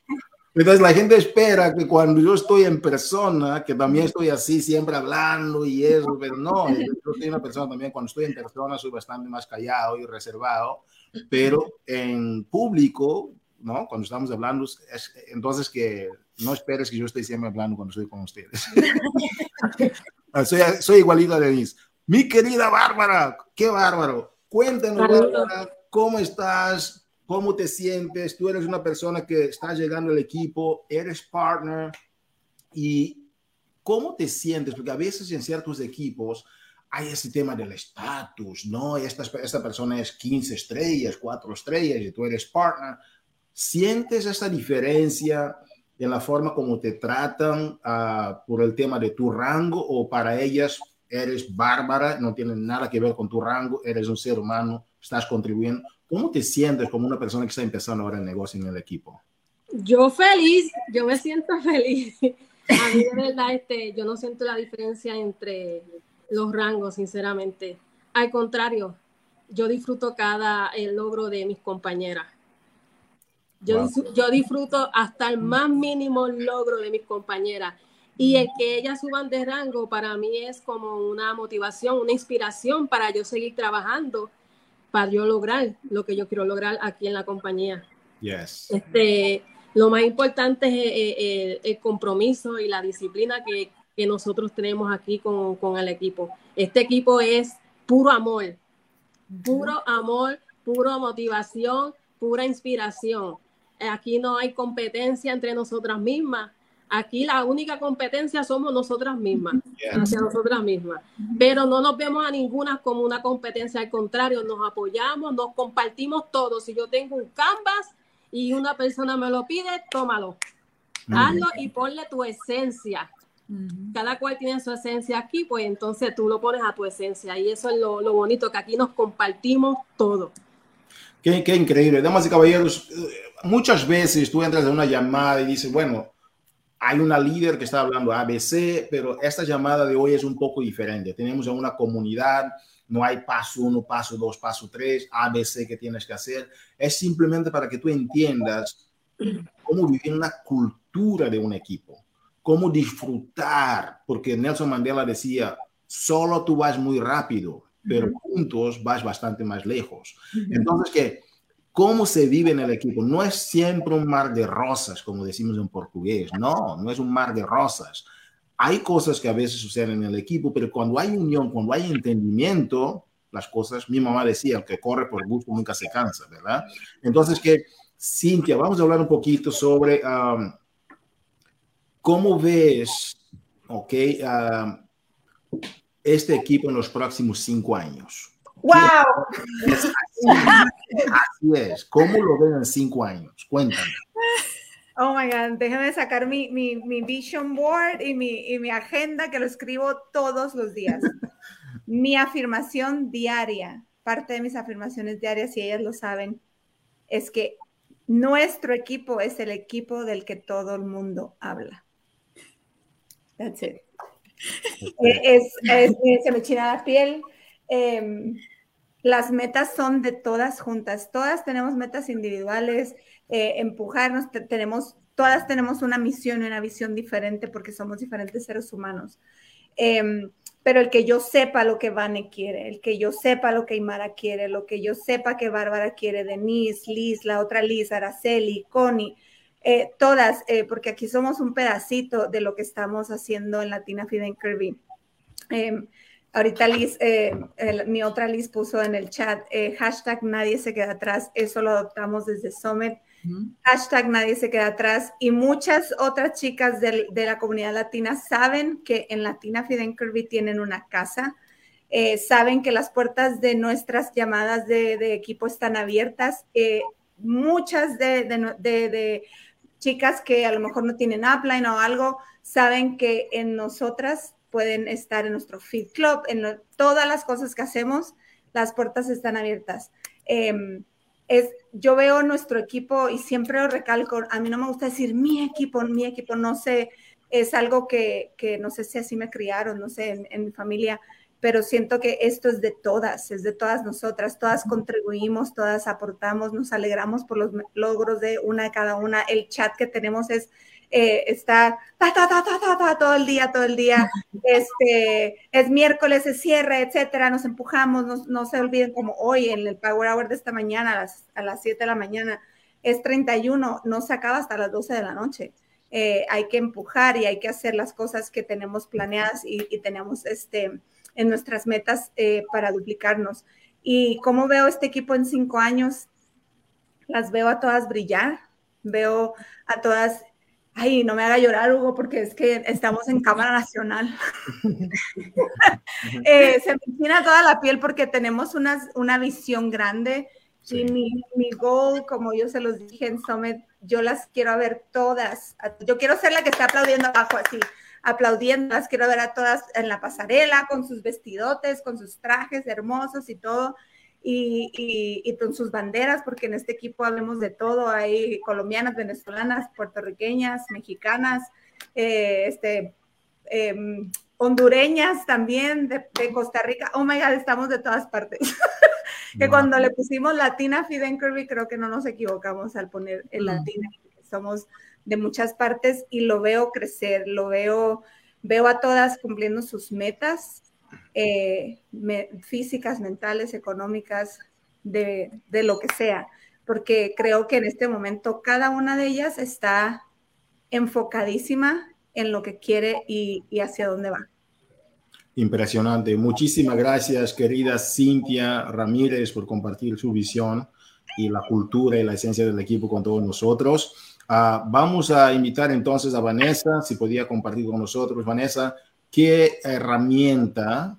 entonces la gente espera que cuando yo estoy en persona, que también estoy así, siempre hablando y eso, pero no, yo soy una persona también, cuando estoy en persona soy bastante más callado y reservado, pero en público, ¿no? Cuando estamos hablando, es, entonces que no esperes que yo esté siempre hablando cuando estoy con ustedes. soy, soy igualito a Denise. Mi querida Bárbara, qué bárbaro. Cuéntanos, Bárbara, ¿cómo estás? ¿Cómo te sientes? Tú eres una persona que está llegando al equipo, eres partner. ¿Y cómo te sientes? Porque a veces en ciertos equipos hay ese tema del estatus, ¿no? Esta, esta persona es 15 estrellas, 4 estrellas y tú eres partner. ¿Sientes esa diferencia en la forma como te tratan uh, por el tema de tu rango o para ellas eres bárbara, no tiene nada que ver con tu rango, eres un ser humano, estás contribuyendo. ¿Cómo te sientes como una persona que está empezando ahora el negocio en el equipo? Yo feliz, yo me siento feliz. A mí de verdad, este, yo no siento la diferencia entre los rangos, sinceramente. Al contrario, yo disfruto cada el logro de mis compañeras. Yo, yo disfruto hasta el más mínimo logro de mis compañeras. Y el que ellas suban de rango para mí es como una motivación, una inspiración para yo seguir trabajando, para yo lograr lo que yo quiero lograr aquí en la compañía. Yes. Este, lo más importante es el, eh, eh, el, compromiso y la disciplina que, que nosotros tenemos aquí con, con, el equipo. Este equipo es puro amor, puro amor, puro motivación, pura inspiración. Aquí no hay competencia entre nosotras mismas Aquí la única competencia somos nosotras mismas, hacia nosotras mismas. Pero no nos vemos a ninguna como una competencia, al contrario, nos apoyamos, nos compartimos todo. Si yo tengo un canvas y una persona me lo pide, tómalo. Hazlo y ponle tu esencia. Cada cual tiene su esencia aquí, pues entonces tú lo pones a tu esencia y eso es lo, lo bonito, que aquí nos compartimos todo. Qué, qué, increíble. Damas y caballeros, eh, muchas veces tú entras en una llamada y dices, bueno, hay una líder que está hablando ABC, pero esta llamada de hoy es un poco diferente. Tenemos una comunidad, no hay paso uno, paso dos, paso tres, ABC que tienes que hacer. Es simplemente para que tú entiendas cómo vivir una cultura de un equipo, cómo disfrutar, porque Nelson Mandela decía, solo tú vas muy rápido, pero juntos vas bastante más lejos. Entonces, que cómo se vive en el equipo. No es siempre un mar de rosas, como decimos en portugués. No, no es un mar de rosas. Hay cosas que a veces suceden en el equipo, pero cuando hay unión, cuando hay entendimiento, las cosas, mi mamá decía, el que corre por gusto nunca se cansa, ¿verdad? Entonces, que, Cintia, vamos a hablar un poquito sobre um, cómo ves, ok, um, este equipo en los próximos cinco años. ¡Wow! Así, es. ¿Cómo lo ven en cinco años? Cuéntame. Oh my God, déjame sacar mi, mi, mi vision board y mi, y mi agenda que lo escribo todos los días. mi afirmación diaria, parte de mis afirmaciones diarias, y ellas lo saben, es que nuestro equipo es el equipo del que todo el mundo habla. That's it. Es, es, se me china la piel. Eh, las metas son de todas juntas, todas tenemos metas individuales, eh, empujarnos, tenemos, todas tenemos una misión y una visión diferente porque somos diferentes seres humanos. Eh, pero el que yo sepa lo que Vane quiere, el que yo sepa lo que Imara quiere, lo que yo sepa que Bárbara quiere, Denise, Liz, la otra Liz, Araceli, Connie, eh, todas, eh, porque aquí somos un pedacito de lo que estamos haciendo en Latina Fiden Kirby. Eh, Ahorita Liz, eh, mi otra Liz puso en el chat, eh, hashtag nadie se queda atrás, eso lo adoptamos desde Summit, hashtag nadie se queda atrás y muchas otras chicas de, la comunidad latina saben que en Latina Fiden Kirby tienen una casa, eh, saben que las puertas de nuestras llamadas de, equipo están abiertas, muchas de, de chicas que a lo mejor no tienen upline o algo, saben que en nosotras pueden estar en nuestro Feed Club, en todas las cosas que hacemos, las puertas están abiertas. Em, es, yo veo nuestro equipo y siempre lo recalco, a mí no me gusta decir mi equipo, mi equipo, no sé, es algo que, que no sé si así me criaron, no sé, en, en, mi familia, pero siento que esto es de todas, es de todas nosotras, todas contribuimos, todas aportamos, nos alegramos por los logros de una cada una, el chat que tenemos es eh, está ta, ta, ta, ta, ta, todo el día, todo el día, este, es miércoles, es cierre, etcétera, nos empujamos, no, no se olviden como hoy en el Power Hour de esta mañana, a las, a las 7 de la mañana, es 31, no se acaba hasta las 12 de la noche. Eh, hay que empujar y hay que hacer las cosas que tenemos planeadas y, y tenemos este, en nuestras metas eh, para duplicarnos. ¿Y cómo veo este equipo en cinco años? Las veo a todas brillar, veo a todas Ay, no me haga llorar, Hugo, porque es que estamos en Cámara Nacional. eh, se me encina toda la piel porque tenemos una, una visión grande. Y mi, mi goal, como yo se los dije en Summit, yo las quiero ver todas. Yo quiero ser la que está aplaudiendo abajo así, aplaudiendo. Las quiero ver a todas en la pasarela, con sus vestidotes, con sus trajes hermosos y todo y, con sus banderas, porque en este equipo hablemos de todo, hay colombianas, venezolanas, puertorriqueñas, mexicanas, eh, este, em, hondureñas también, de, Costa Rica, oh my God, estamos de todas partes. que cuando le pusimos Latina Fiden Kirby, creo que no nos equivocamos al poner el mm. Latina, somos de muchas partes y lo veo crecer, lo veo, veo a todas cumpliendo sus metas, eh, físicas, mentales, económicas, de, lo que sea, porque creo que en este momento cada una de ellas está enfocadísima en lo que quiere y, hacia dónde va. Impresionante. Muchísimas gracias, querida Cintia Ramírez, por compartir su visión y la cultura y la esencia del equipo con todos nosotros. Ah, vamos a invitar entonces a Vanessa, si podía compartir con nosotros. Vanessa, ¿qué herramienta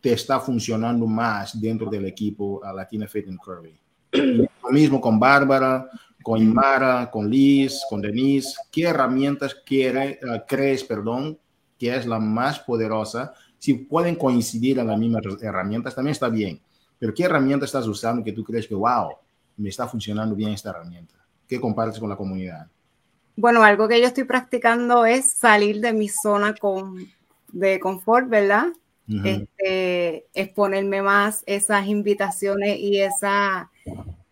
te está funcionando más dentro del equipo a Latina Fit and Curvy? Lo mismo con Bárbara, con Imara, con Liz, con Denise. ¿Qué herramientas quiere, uh, crees perdón, que es la más poderosa. Si pueden coincidir en las mismas herramientas, también está bien. Pero ¿qué herramienta estás usando que tú crees que, wow, me está funcionando bien esta herramienta? ¿Qué compartes con la comunidad? Bueno, algo que yo estoy practicando es salir de mi zona con, de confort, ¿verdad? este, exponerme más esas invitaciones y esa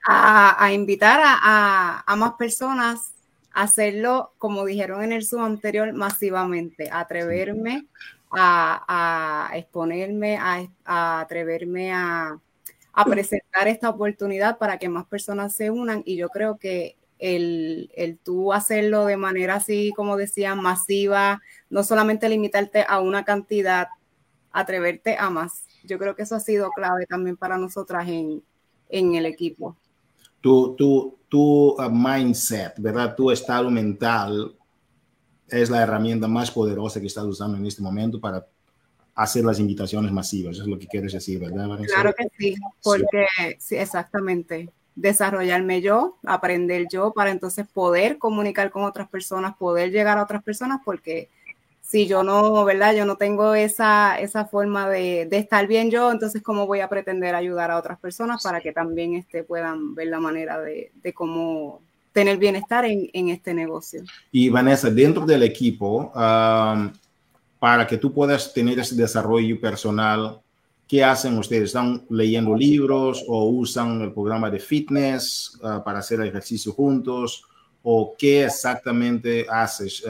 a, invitar a, a, más personas a hacerlo, como dijeron en el Zoom anterior, masivamente, atreverme a, exponerme, a, atreverme a, presentar esta oportunidad para que más personas se unan. Y yo creo que el, el tú hacerlo de manera así, como decía, masiva, no solamente limitarte a una cantidad, atreverte a más. Yo creo que eso ha sido clave también para nosotras en, en el equipo tu, tu, tu uh, mindset, ¿verdad? Tu estado mental es la herramienta más poderosa que estás usando en este momento para hacer las invitaciones masivas. Eso es lo que quieres decir, ¿verdad? Claro que sí, porque sí, exactamente. Desarrollarme yo, aprender yo para entonces poder comunicar con otras personas, poder llegar a otras personas, porque si yo no, ¿verdad? Yo no tengo esa, esa forma de, de, estar bien yo, entonces cómo voy a pretender ayudar a otras personas para que también este, puedan ver la manera de, de cómo tener bienestar en, en, este negocio. Y Vanessa, dentro del equipo, para que tú puedas tener ese desarrollo personal, ¿qué hacen ustedes? ¿Están leyendo libros o usan el programa de fitness uh, para hacer ejercicio juntos? ¿O qué exactamente haces?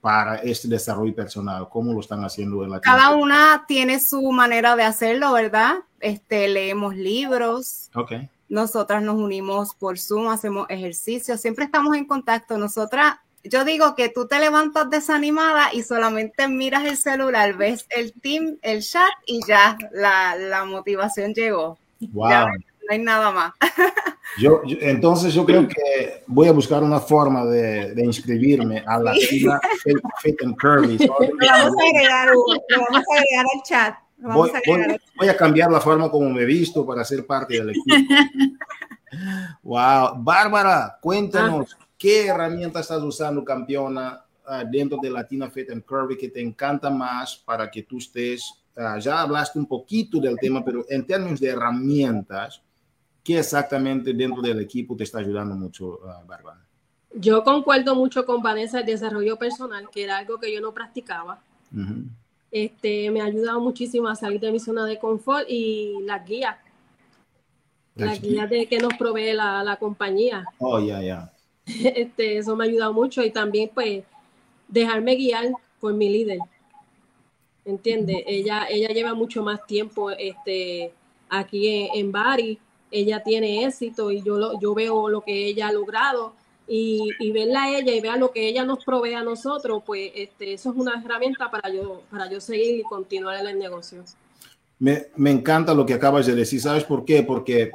para este desarrollo personal? ¿Cómo lo están haciendo en la Cada una tiene su manera de hacerlo, ¿verdad? Este, leemos libros. Ok. Nosotras nos unimos por Zoom, hacemos ejercicio, siempre estamos en contacto. Nosotras, yo digo que tú te levantas desanimada y solamente miras el celular, ves el team, el chat y ya la, la motivación llegó. Wow no hay nada más. Yo, entonces yo creo que voy a buscar una forma de, de inscribirme a la fila Fit, and Curvy. Lo vamos a agregar, lo vamos a agregar al chat. Voy a, voy, voy a, cambiar la forma como me he visto para ser parte del equipo. wow. Bárbara, cuéntanos, ah. ¿Qué herramienta estás usando, campeona, uh, dentro de Latina Fit and Curvy que te encanta más para que tú estés, uh, ya hablaste un poquito del tema, pero en términos de herramientas, ¿Qué exactamente dentro del equipo te está ayudando mucho, uh, Bárbara? Yo concuerdo mucho con Vanessa el desarrollo personal, que era algo que yo no practicaba. este, me ha ayudado muchísimo a salir de mi zona de confort y las guías. Las guías de que nos provee la, la compañía. Oh, ya, ya. Este, eso me ha ayudado mucho y también pues dejarme guiar por mi líder. ¿Entiendes? Ella, ella lleva mucho más tiempo este, aquí en, en Bari ella tiene éxito y yo, lo, yo veo lo que ella ha logrado y, y, verla a ella y ver lo que ella nos provee a nosotros, pues este, eso es una herramienta para yo, para yo seguir y continuar en el negocio. Me, me encanta lo que acabas de decir, ¿sabes por qué? Porque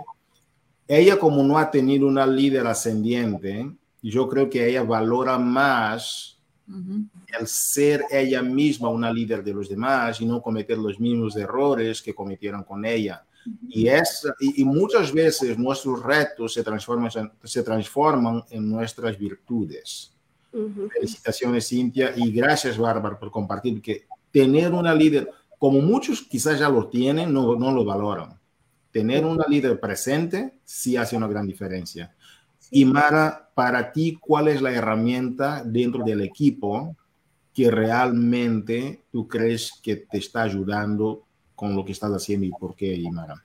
ella como no ha tenido una líder ascendiente, yo creo que ella valora más uh -huh. el ser ella misma una líder de los demás y no cometer los mismos errores que cometieron con ella. Y, es, y, y, muchas veces nuestros retos se transforman, se transforman en nuestras virtudes. Uh -huh. Felicitaciones, Cintia, y gracias, Bárbara, por compartir que tener una líder, como muchos quizás ya lo tienen, no, no lo valoran. Tener una líder presente sí hace una gran diferencia. Y Mara, para ti, ¿cuál es la herramienta dentro del equipo que realmente tú crees que te está ayudando con lo que estás haciendo y por qué, Imara?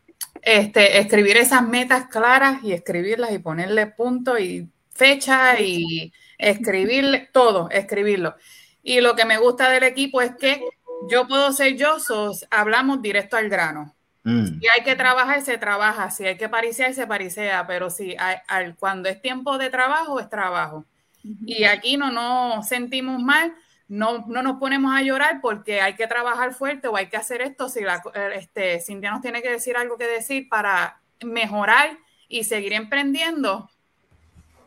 Este, escribir esas metas claras y escribirlas y ponerle punto y fecha y escribir todo, escribirlo. Y lo que me gusta del equipo es que yo puedo ser yo, sos, hablamos directo al grano. Mm. Si hay que trabajar, se trabaja. Si hay que parisear, se parisea. Pero si hay, al, cuando es tiempo de trabajo, es trabajo. Uh -huh. Y aquí no nos sentimos mal no, no nos ponemos a llorar porque hay que trabajar fuerte o hay que hacer esto. Si la, este, Cintia nos tiene que decir algo que decir para mejorar y seguir emprendiendo,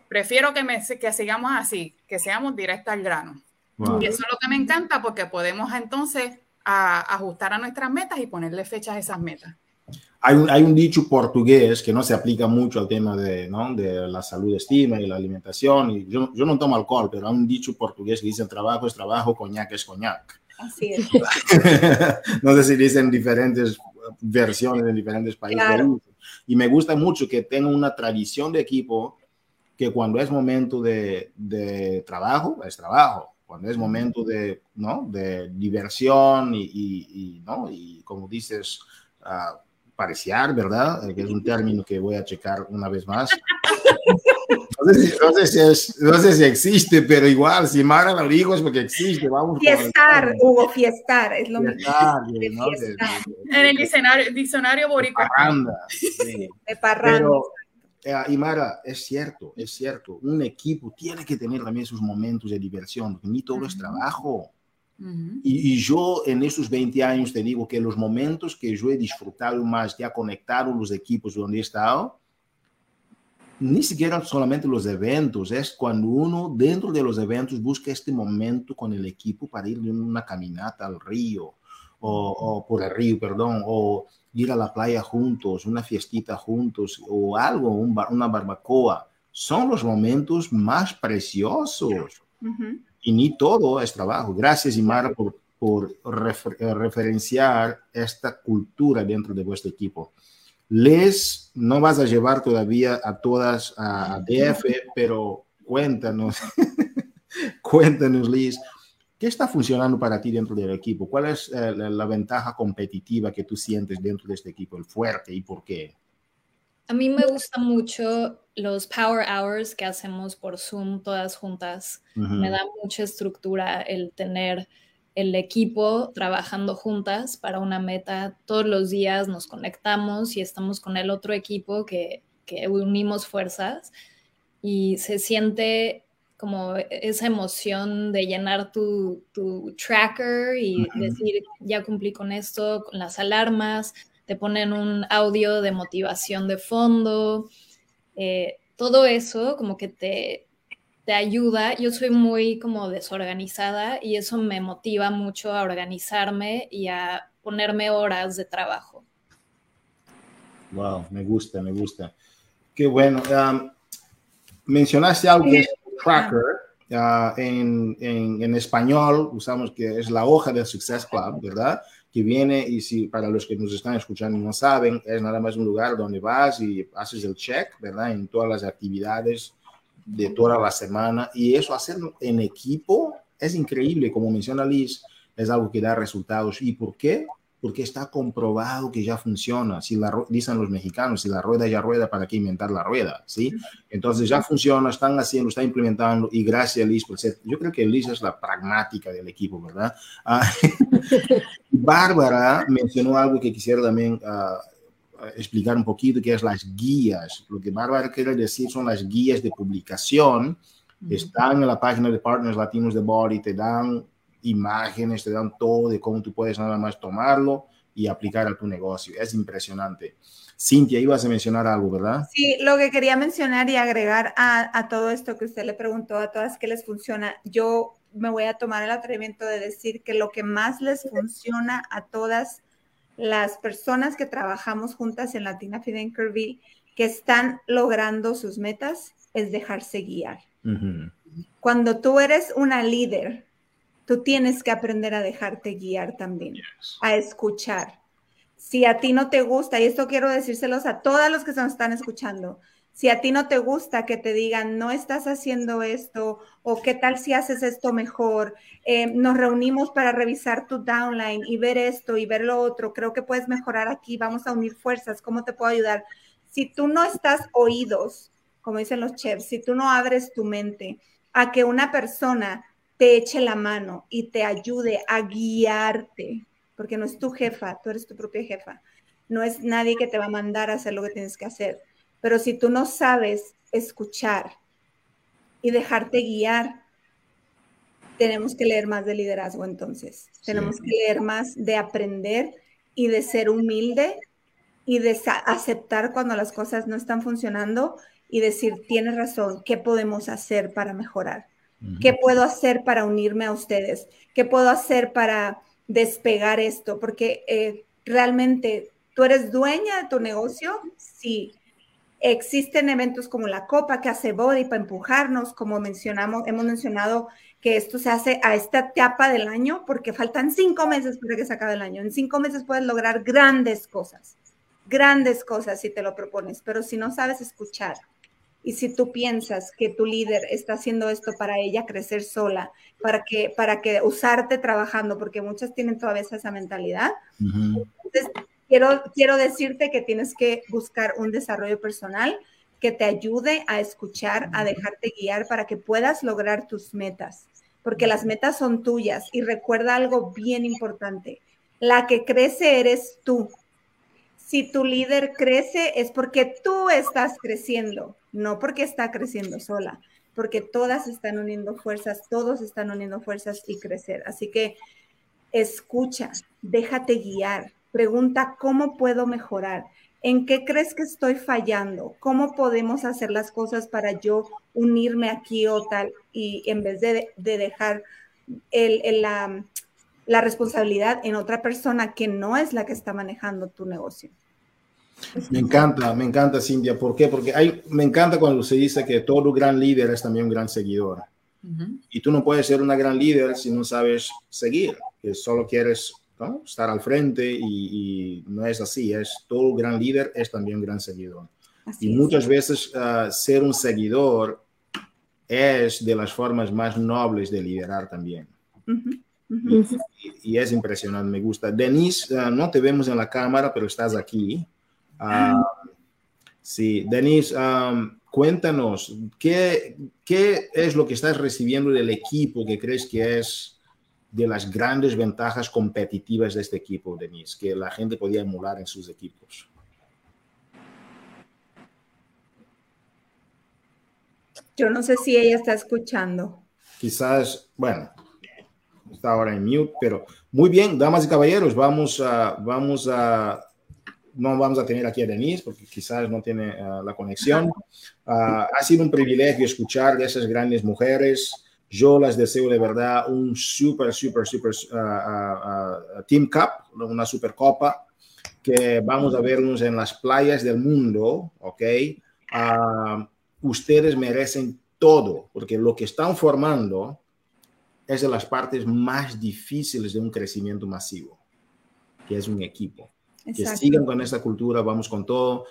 prefiero que, me, que sigamos así, que seamos directos al grano. Wow. Y eso es lo que me encanta porque podemos entonces a, ajustar a nuestras metas y ponerle fechas a esas metas. hay un, hay un dicho portugués que no se aplica mucho al tema de, ¿no? de la salud estima y la alimentación. Y yo, yo no tomo alcohol, pero hay un dicho portugués que dice trabajo es trabajo, coñac es coñac. Así es. no sé si dicen diferentes versiones en diferentes países. Claro. Y me gusta mucho que tenga una tradición de equipo que cuando es momento de, de trabajo, es trabajo. Cuando es momento de, ¿no? de diversión y, y, y ¿no? y como dices, uh, pareciar, ¿verdad? Eh, que es un término que voy a checar una vez más. No sé, si, no, sé si es, no sé, si existe, pero igual, si Mara lo dijo es porque existe. Vamos fiestar, Hugo, fiestar, es lo fiestar, mismo. ¿no? De, de, en el diccionario, diccionario boricua. Parranda. Sí. De parranda. Pero, eh, es cierto, es cierto. Un equipo tiene que tener también sus momentos de diversión, porque ni todo uh -huh. es trabajo. Uh -huh. y, y, yo en esos 20 años te digo que los momentos que yo he disfrutado más, ya conectado los equipos donde he estado, ni siquiera solamente los eventos, es cuando uno dentro de los eventos busca este momento con el equipo para ir en una caminata al río, o, o por el río, perdón, o ir a la playa juntos, una fiestita juntos, o algo, un bar, una barbacoa. Son los momentos más preciosos. Uh -huh. Y ni todo es trabajo. Gracias, Imara, por, por refer referenciar esta cultura dentro de vuestro equipo. Les, no vas a llevar todavía a todas a, a DF, pero cuéntanos, cuéntanos, Liz, ¿qué está funcionando para ti dentro del equipo? ¿Cuál es eh, la, la, ventaja competitiva que tú sientes dentro de este equipo, el fuerte y por qué? A mí me gusta mucho los power hours que hacemos por Zoom todas juntas. Uh -huh. Me da mucha estructura el tener el equipo trabajando juntas para una meta. Todos los días nos conectamos y estamos con el otro equipo que, que unimos fuerzas y se siente como esa emoción de llenar tu, tu tracker y uh -huh. decir, ya cumplí con esto, con las alarmas, te ponen un audio de motivación de fondo, eh, todo eso como que te, te ayuda. Yo soy muy como desorganizada y eso me motiva mucho a organizarme y a ponerme horas de trabajo. Wow, me gusta, me gusta. Qué bueno. Um, mencionaste algo es tracker. Uh, en, en, en, español usamos que es la hoja del Success Club, ¿verdad? Que viene y si para los que nos están escuchando y no saben, es nada más un lugar donde vas y haces el check, ¿verdad? En todas las actividades de toda la semana y eso hacerlo en equipo es increíble, como menciona Liz, es algo que da resultados. ¿Y por qué? Porque está comprobado que ya funciona. Si la, dicen los mexicanos, si la rueda ya rueda, ¿para qué inventar la rueda? ¿sí? Entonces ya funciona, están haciendo, están implementando y gracias Liz por ser, yo creo que Liz es la pragmática del equipo, ¿verdad? Ah, Bárbara mencionó algo que quisiera también uh, explicar un poquito, que es las guías. Lo que Bárbara quiere decir son las guías de publicación. Están en la página de Partners Latinos de Body, te dan imágenes, te dan todo de cómo tú puedes nada más tomarlo y aplicar a tu negocio. Es impresionante. Cintia, ibas a mencionar algo, ¿verdad? Sí, lo que quería mencionar y agregar a, a todo esto que usted le preguntó a todas que les funciona, yo me voy a tomar el atrevimiento de decir que lo que más les funciona a todas las personas que trabajamos juntas en Latina Fiden Curvy, que están logrando sus metas, es dejarse guiar. Uh -huh. Cuando tú eres una líder, tú tienes que aprender a dejarte guiar también, yes. a escuchar. Si a ti no te gusta, y esto quiero decírselos a todos los que se nos están escuchando, si a ti no te gusta que te digan, no estás haciendo esto, o qué tal si haces esto mejor, eh, nos reunimos para revisar tu downline y ver esto y ver lo otro, creo que puedes mejorar aquí, vamos a unir fuerzas, ¿cómo te puedo ayudar? Si tú no estás oídos, como dicen los chefs, si tú no abres tu mente a que una persona te eche la mano y te ayude a guiarte, porque no es tu jefa, tú eres tu propia jefa, no es nadie que te va a mandar a hacer lo que tienes que hacer, pero si tú no sabes escuchar y dejarte guiar, tenemos que leer más de liderazgo entonces, sí. tenemos que leer más de aprender y de ser humilde y de aceptar cuando las cosas no están funcionando y decir, tienes razón, ¿qué podemos hacer para mejorar? ¿Qué puedo hacer para unirme a ustedes? ¿Qué puedo hacer para despegar esto? Porque eh, realmente Tú eres dueña de tu negocio, sí. Existen eventos como la Copa que hace Body para empujarnos, como mencionamos, hemos mencionado que esto se hace a esta etapa del año porque faltan cinco meses para que se acabe el año. En cinco meses puedes lograr grandes cosas, grandes cosas si te lo propones, pero si no sabes escuchar y si tú piensas que tu líder está haciendo esto para ella crecer sola, para que, para que usarte trabajando, porque muchas tienen todavía esa mentalidad, entonces quiero, quiero decirte que tienes que buscar un desarrollo personal que te ayude a escuchar, a dejarte guiar para que puedas lograr tus metas, porque las metas son tuyas. Y recuerda algo bien importante, la que crece eres tú. Si tu líder crece es porque tú estás creciendo, no porque está creciendo sola, porque todas están uniendo fuerzas, todos están uniendo fuerzas y crecer. Así que escucha, déjate guiar, pregunta cómo puedo mejorar. ¿En qué crees que estoy fallando? ¿Cómo podemos hacer las cosas para yo unirme aquí o tal? Y en vez de, dejar la, responsabilidad en otra persona que no es la que está manejando tu negocio. Me encanta, me encanta, Cintia. ¿Por qué? Porque hay, me encanta cuando se dice que todo gran líder es también un gran seguidor. Y tú no puedes ser una gran líder si no sabes seguir, que solo quieres estar al frente y, no es así, es todo gran líder es también un gran seguidor. y muchas veces ah, ser un seguidor es de las formas más nobles de liderar también. Y, es impresionante, me gusta. Denise, ah, no te vemos en la cámara, pero estás aquí. Ah, sí, Denise, cuéntanos, ¿qué, ¿qué es lo que estás recibiendo del equipo que crees que es de las grandes ventajas competitivas de este equipo, Denise, que la gente podía emular en sus equipos. Yo no sé si ella está escuchando. Quizás, bueno, está ahora en mute, pero muy bien, damas y caballeros, vamos a, vamos a, no vamos a tener aquí a Denise porque quizás no tiene ah, la conexión. Ah, ha sido un privilegio escuchar de esas grandes mujeres yo les deseo de verdad un super, super, super uh, uh, Team Cup, una supercopa, que vamos a vernos en las playas del mundo, ¿ok? ustedes merecen todo, porque lo que están formando es de las partes más difíciles de un crecimiento masivo, que es un equipo. Que sigan con esta cultura, vamos con todo.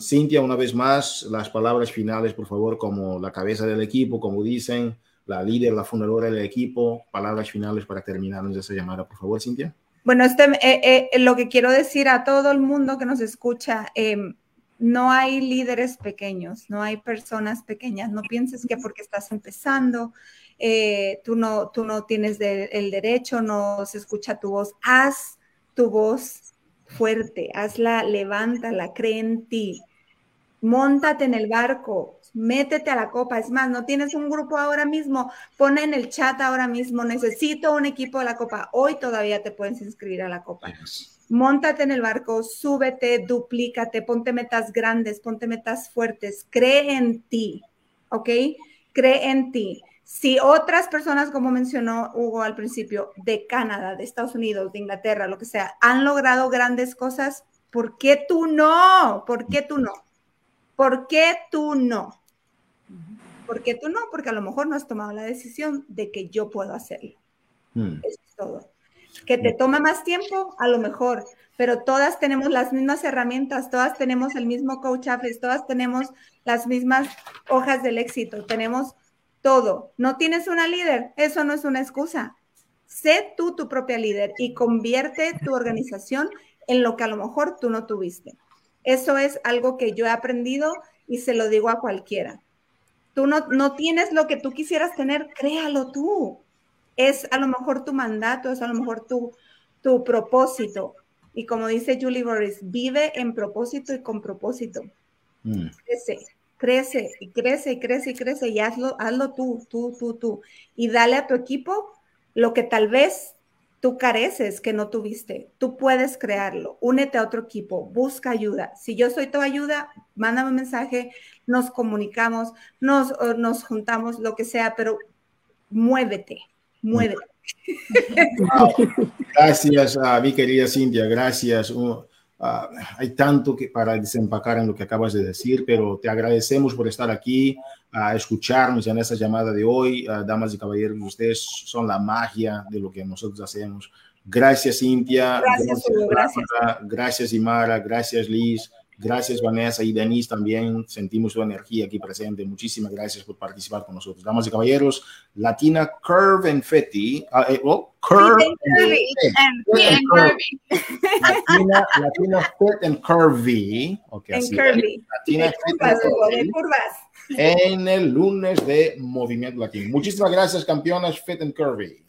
Cintia, una vez más, las palabras finales, por favor, como la cabeza del equipo, como dicen, la líder, la fundadora del equipo. Palabras finales para terminarnos esa llamada, por favor, Cintia. Bueno, este, eh, eh, lo que quiero decir a todo el mundo que nos escucha, em, no hay líderes pequeños, no hay personas pequeñas. No pienses que porque estás empezando, eh, tú, no, tú no tienes el derecho, no se escucha tu voz. Haz tu voz fuerte, hazla, levántala, cree en ti. Móntate en el barco, métete a la copa. Es más, no tienes un grupo ahora mismo, pone en el chat ahora mismo, necesito un equipo de la copa. Hoy todavía te puedes inscribir a la copa. Móntate en el barco, súbete, duplícate, ponte metas grandes, ponte metas fuertes, cree en ti, ¿ok? Cree en ti. Si otras personas, como mencionó Hugo al principio, de Canadá, de Estados Unidos, de Inglaterra, lo que sea, han logrado grandes cosas, ¿por qué tú no? ¿Por qué tú no? ¿Por qué tú no? ¿Por qué tú no? Porque a lo mejor no has tomado la decisión de que yo puedo hacerlo. Hmm. Eso es todo. Que te toma más tiempo, a lo mejor, pero todas tenemos las mismas herramientas, todas tenemos el mismo coach office, todas tenemos las mismas hojas del éxito, tenemos todo. No tienes una líder, eso no es una excusa. Sé tú tu propia líder y convierte tu organización en lo que a lo mejor tú no tuviste. Eso es algo que yo he aprendido y se lo digo a cualquiera. Tú no, tienes lo que tú quisieras tener, créalo tú. Es a lo mejor tu mandato, es a lo mejor tu, tu propósito. Y como dice Julie Boris, vive en propósito y con propósito. Mm. Crece, crece y crece y crece y crece y hazlo, hazlo tú, tú, tú, tú. Y dale a tu equipo lo que tal vez tú careces que no tuviste. Tú puedes crearlo. Únete a otro equipo, busca ayuda. Si yo soy tu ayuda, mándame un mensaje, nos comunicamos, nos, nos juntamos, lo que sea, pero muévete, muévete. Gracias a mi querida Cintia, gracias. Ah, hay tanto que para desempacar en lo que acabas de decir, pero te agradecemos por estar aquí, a escucharnos en esta llamada de hoy. Ah, damas y caballeros, ustedes son la magia de lo que nosotros hacemos. Gracias, Cintia. Gracias, gracias. Gracias, Imara. Gracias, Liz. Gracias, Vanessa y Denise también. Sentimos su energía aquí presente. Muchísimas gracias por participar con nosotros. Damas y caballeros, Latina Curve and Fetty. Uh, eh, oh, curve and Curvy. Latina, Latina Fit and Curvy. Okay, en curvy. Latina Fit and Curvy. curvas. En el lunes de Movimiento Latino. Muchísimas gracias, campeonas Fit and Curvy.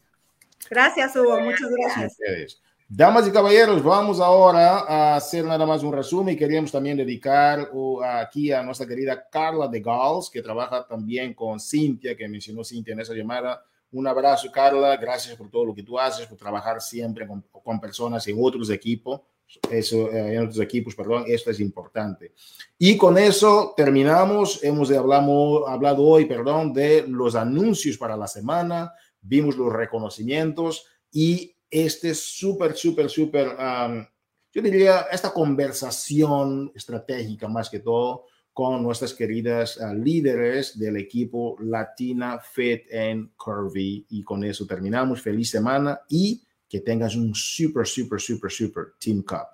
Gracias, Hugo. Muchas gracias. ustedes. Damas y caballeros, vamos ahora a hacer nada más un resumen y queríamos también dedicar uh, aquí a nuestra querida Carla de Gals, que trabaja también con Cintia, que mencionó Cintia en esa llamada. Un abrazo, Carla. Gracias por todo lo que tú haces, por trabajar siempre con, con personas en otros equipos. Eso, eh, en otros equipos, perdón, esto es importante. Y con eso terminamos. Hemos hablamos, hablado hoy, perdón, de los anuncios para la semana, vimos los reconocimientos y este súper, súper, súper, um, yo diría, esta conversación estratégica más que todo con nuestras queridas uh, líderes del equipo Latina Fit and Curvy. Y con eso terminamos. Feliz semana y que tengas un súper, súper, súper, súper Team Cup.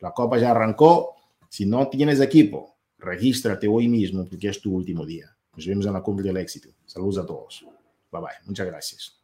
La copa ya arrancó. Si no tienes equipo, regístrate hoy mismo porque es tu último día. Nos vemos en la cumbre del éxito. Saludos a todos. Bye bye. Muchas gracias.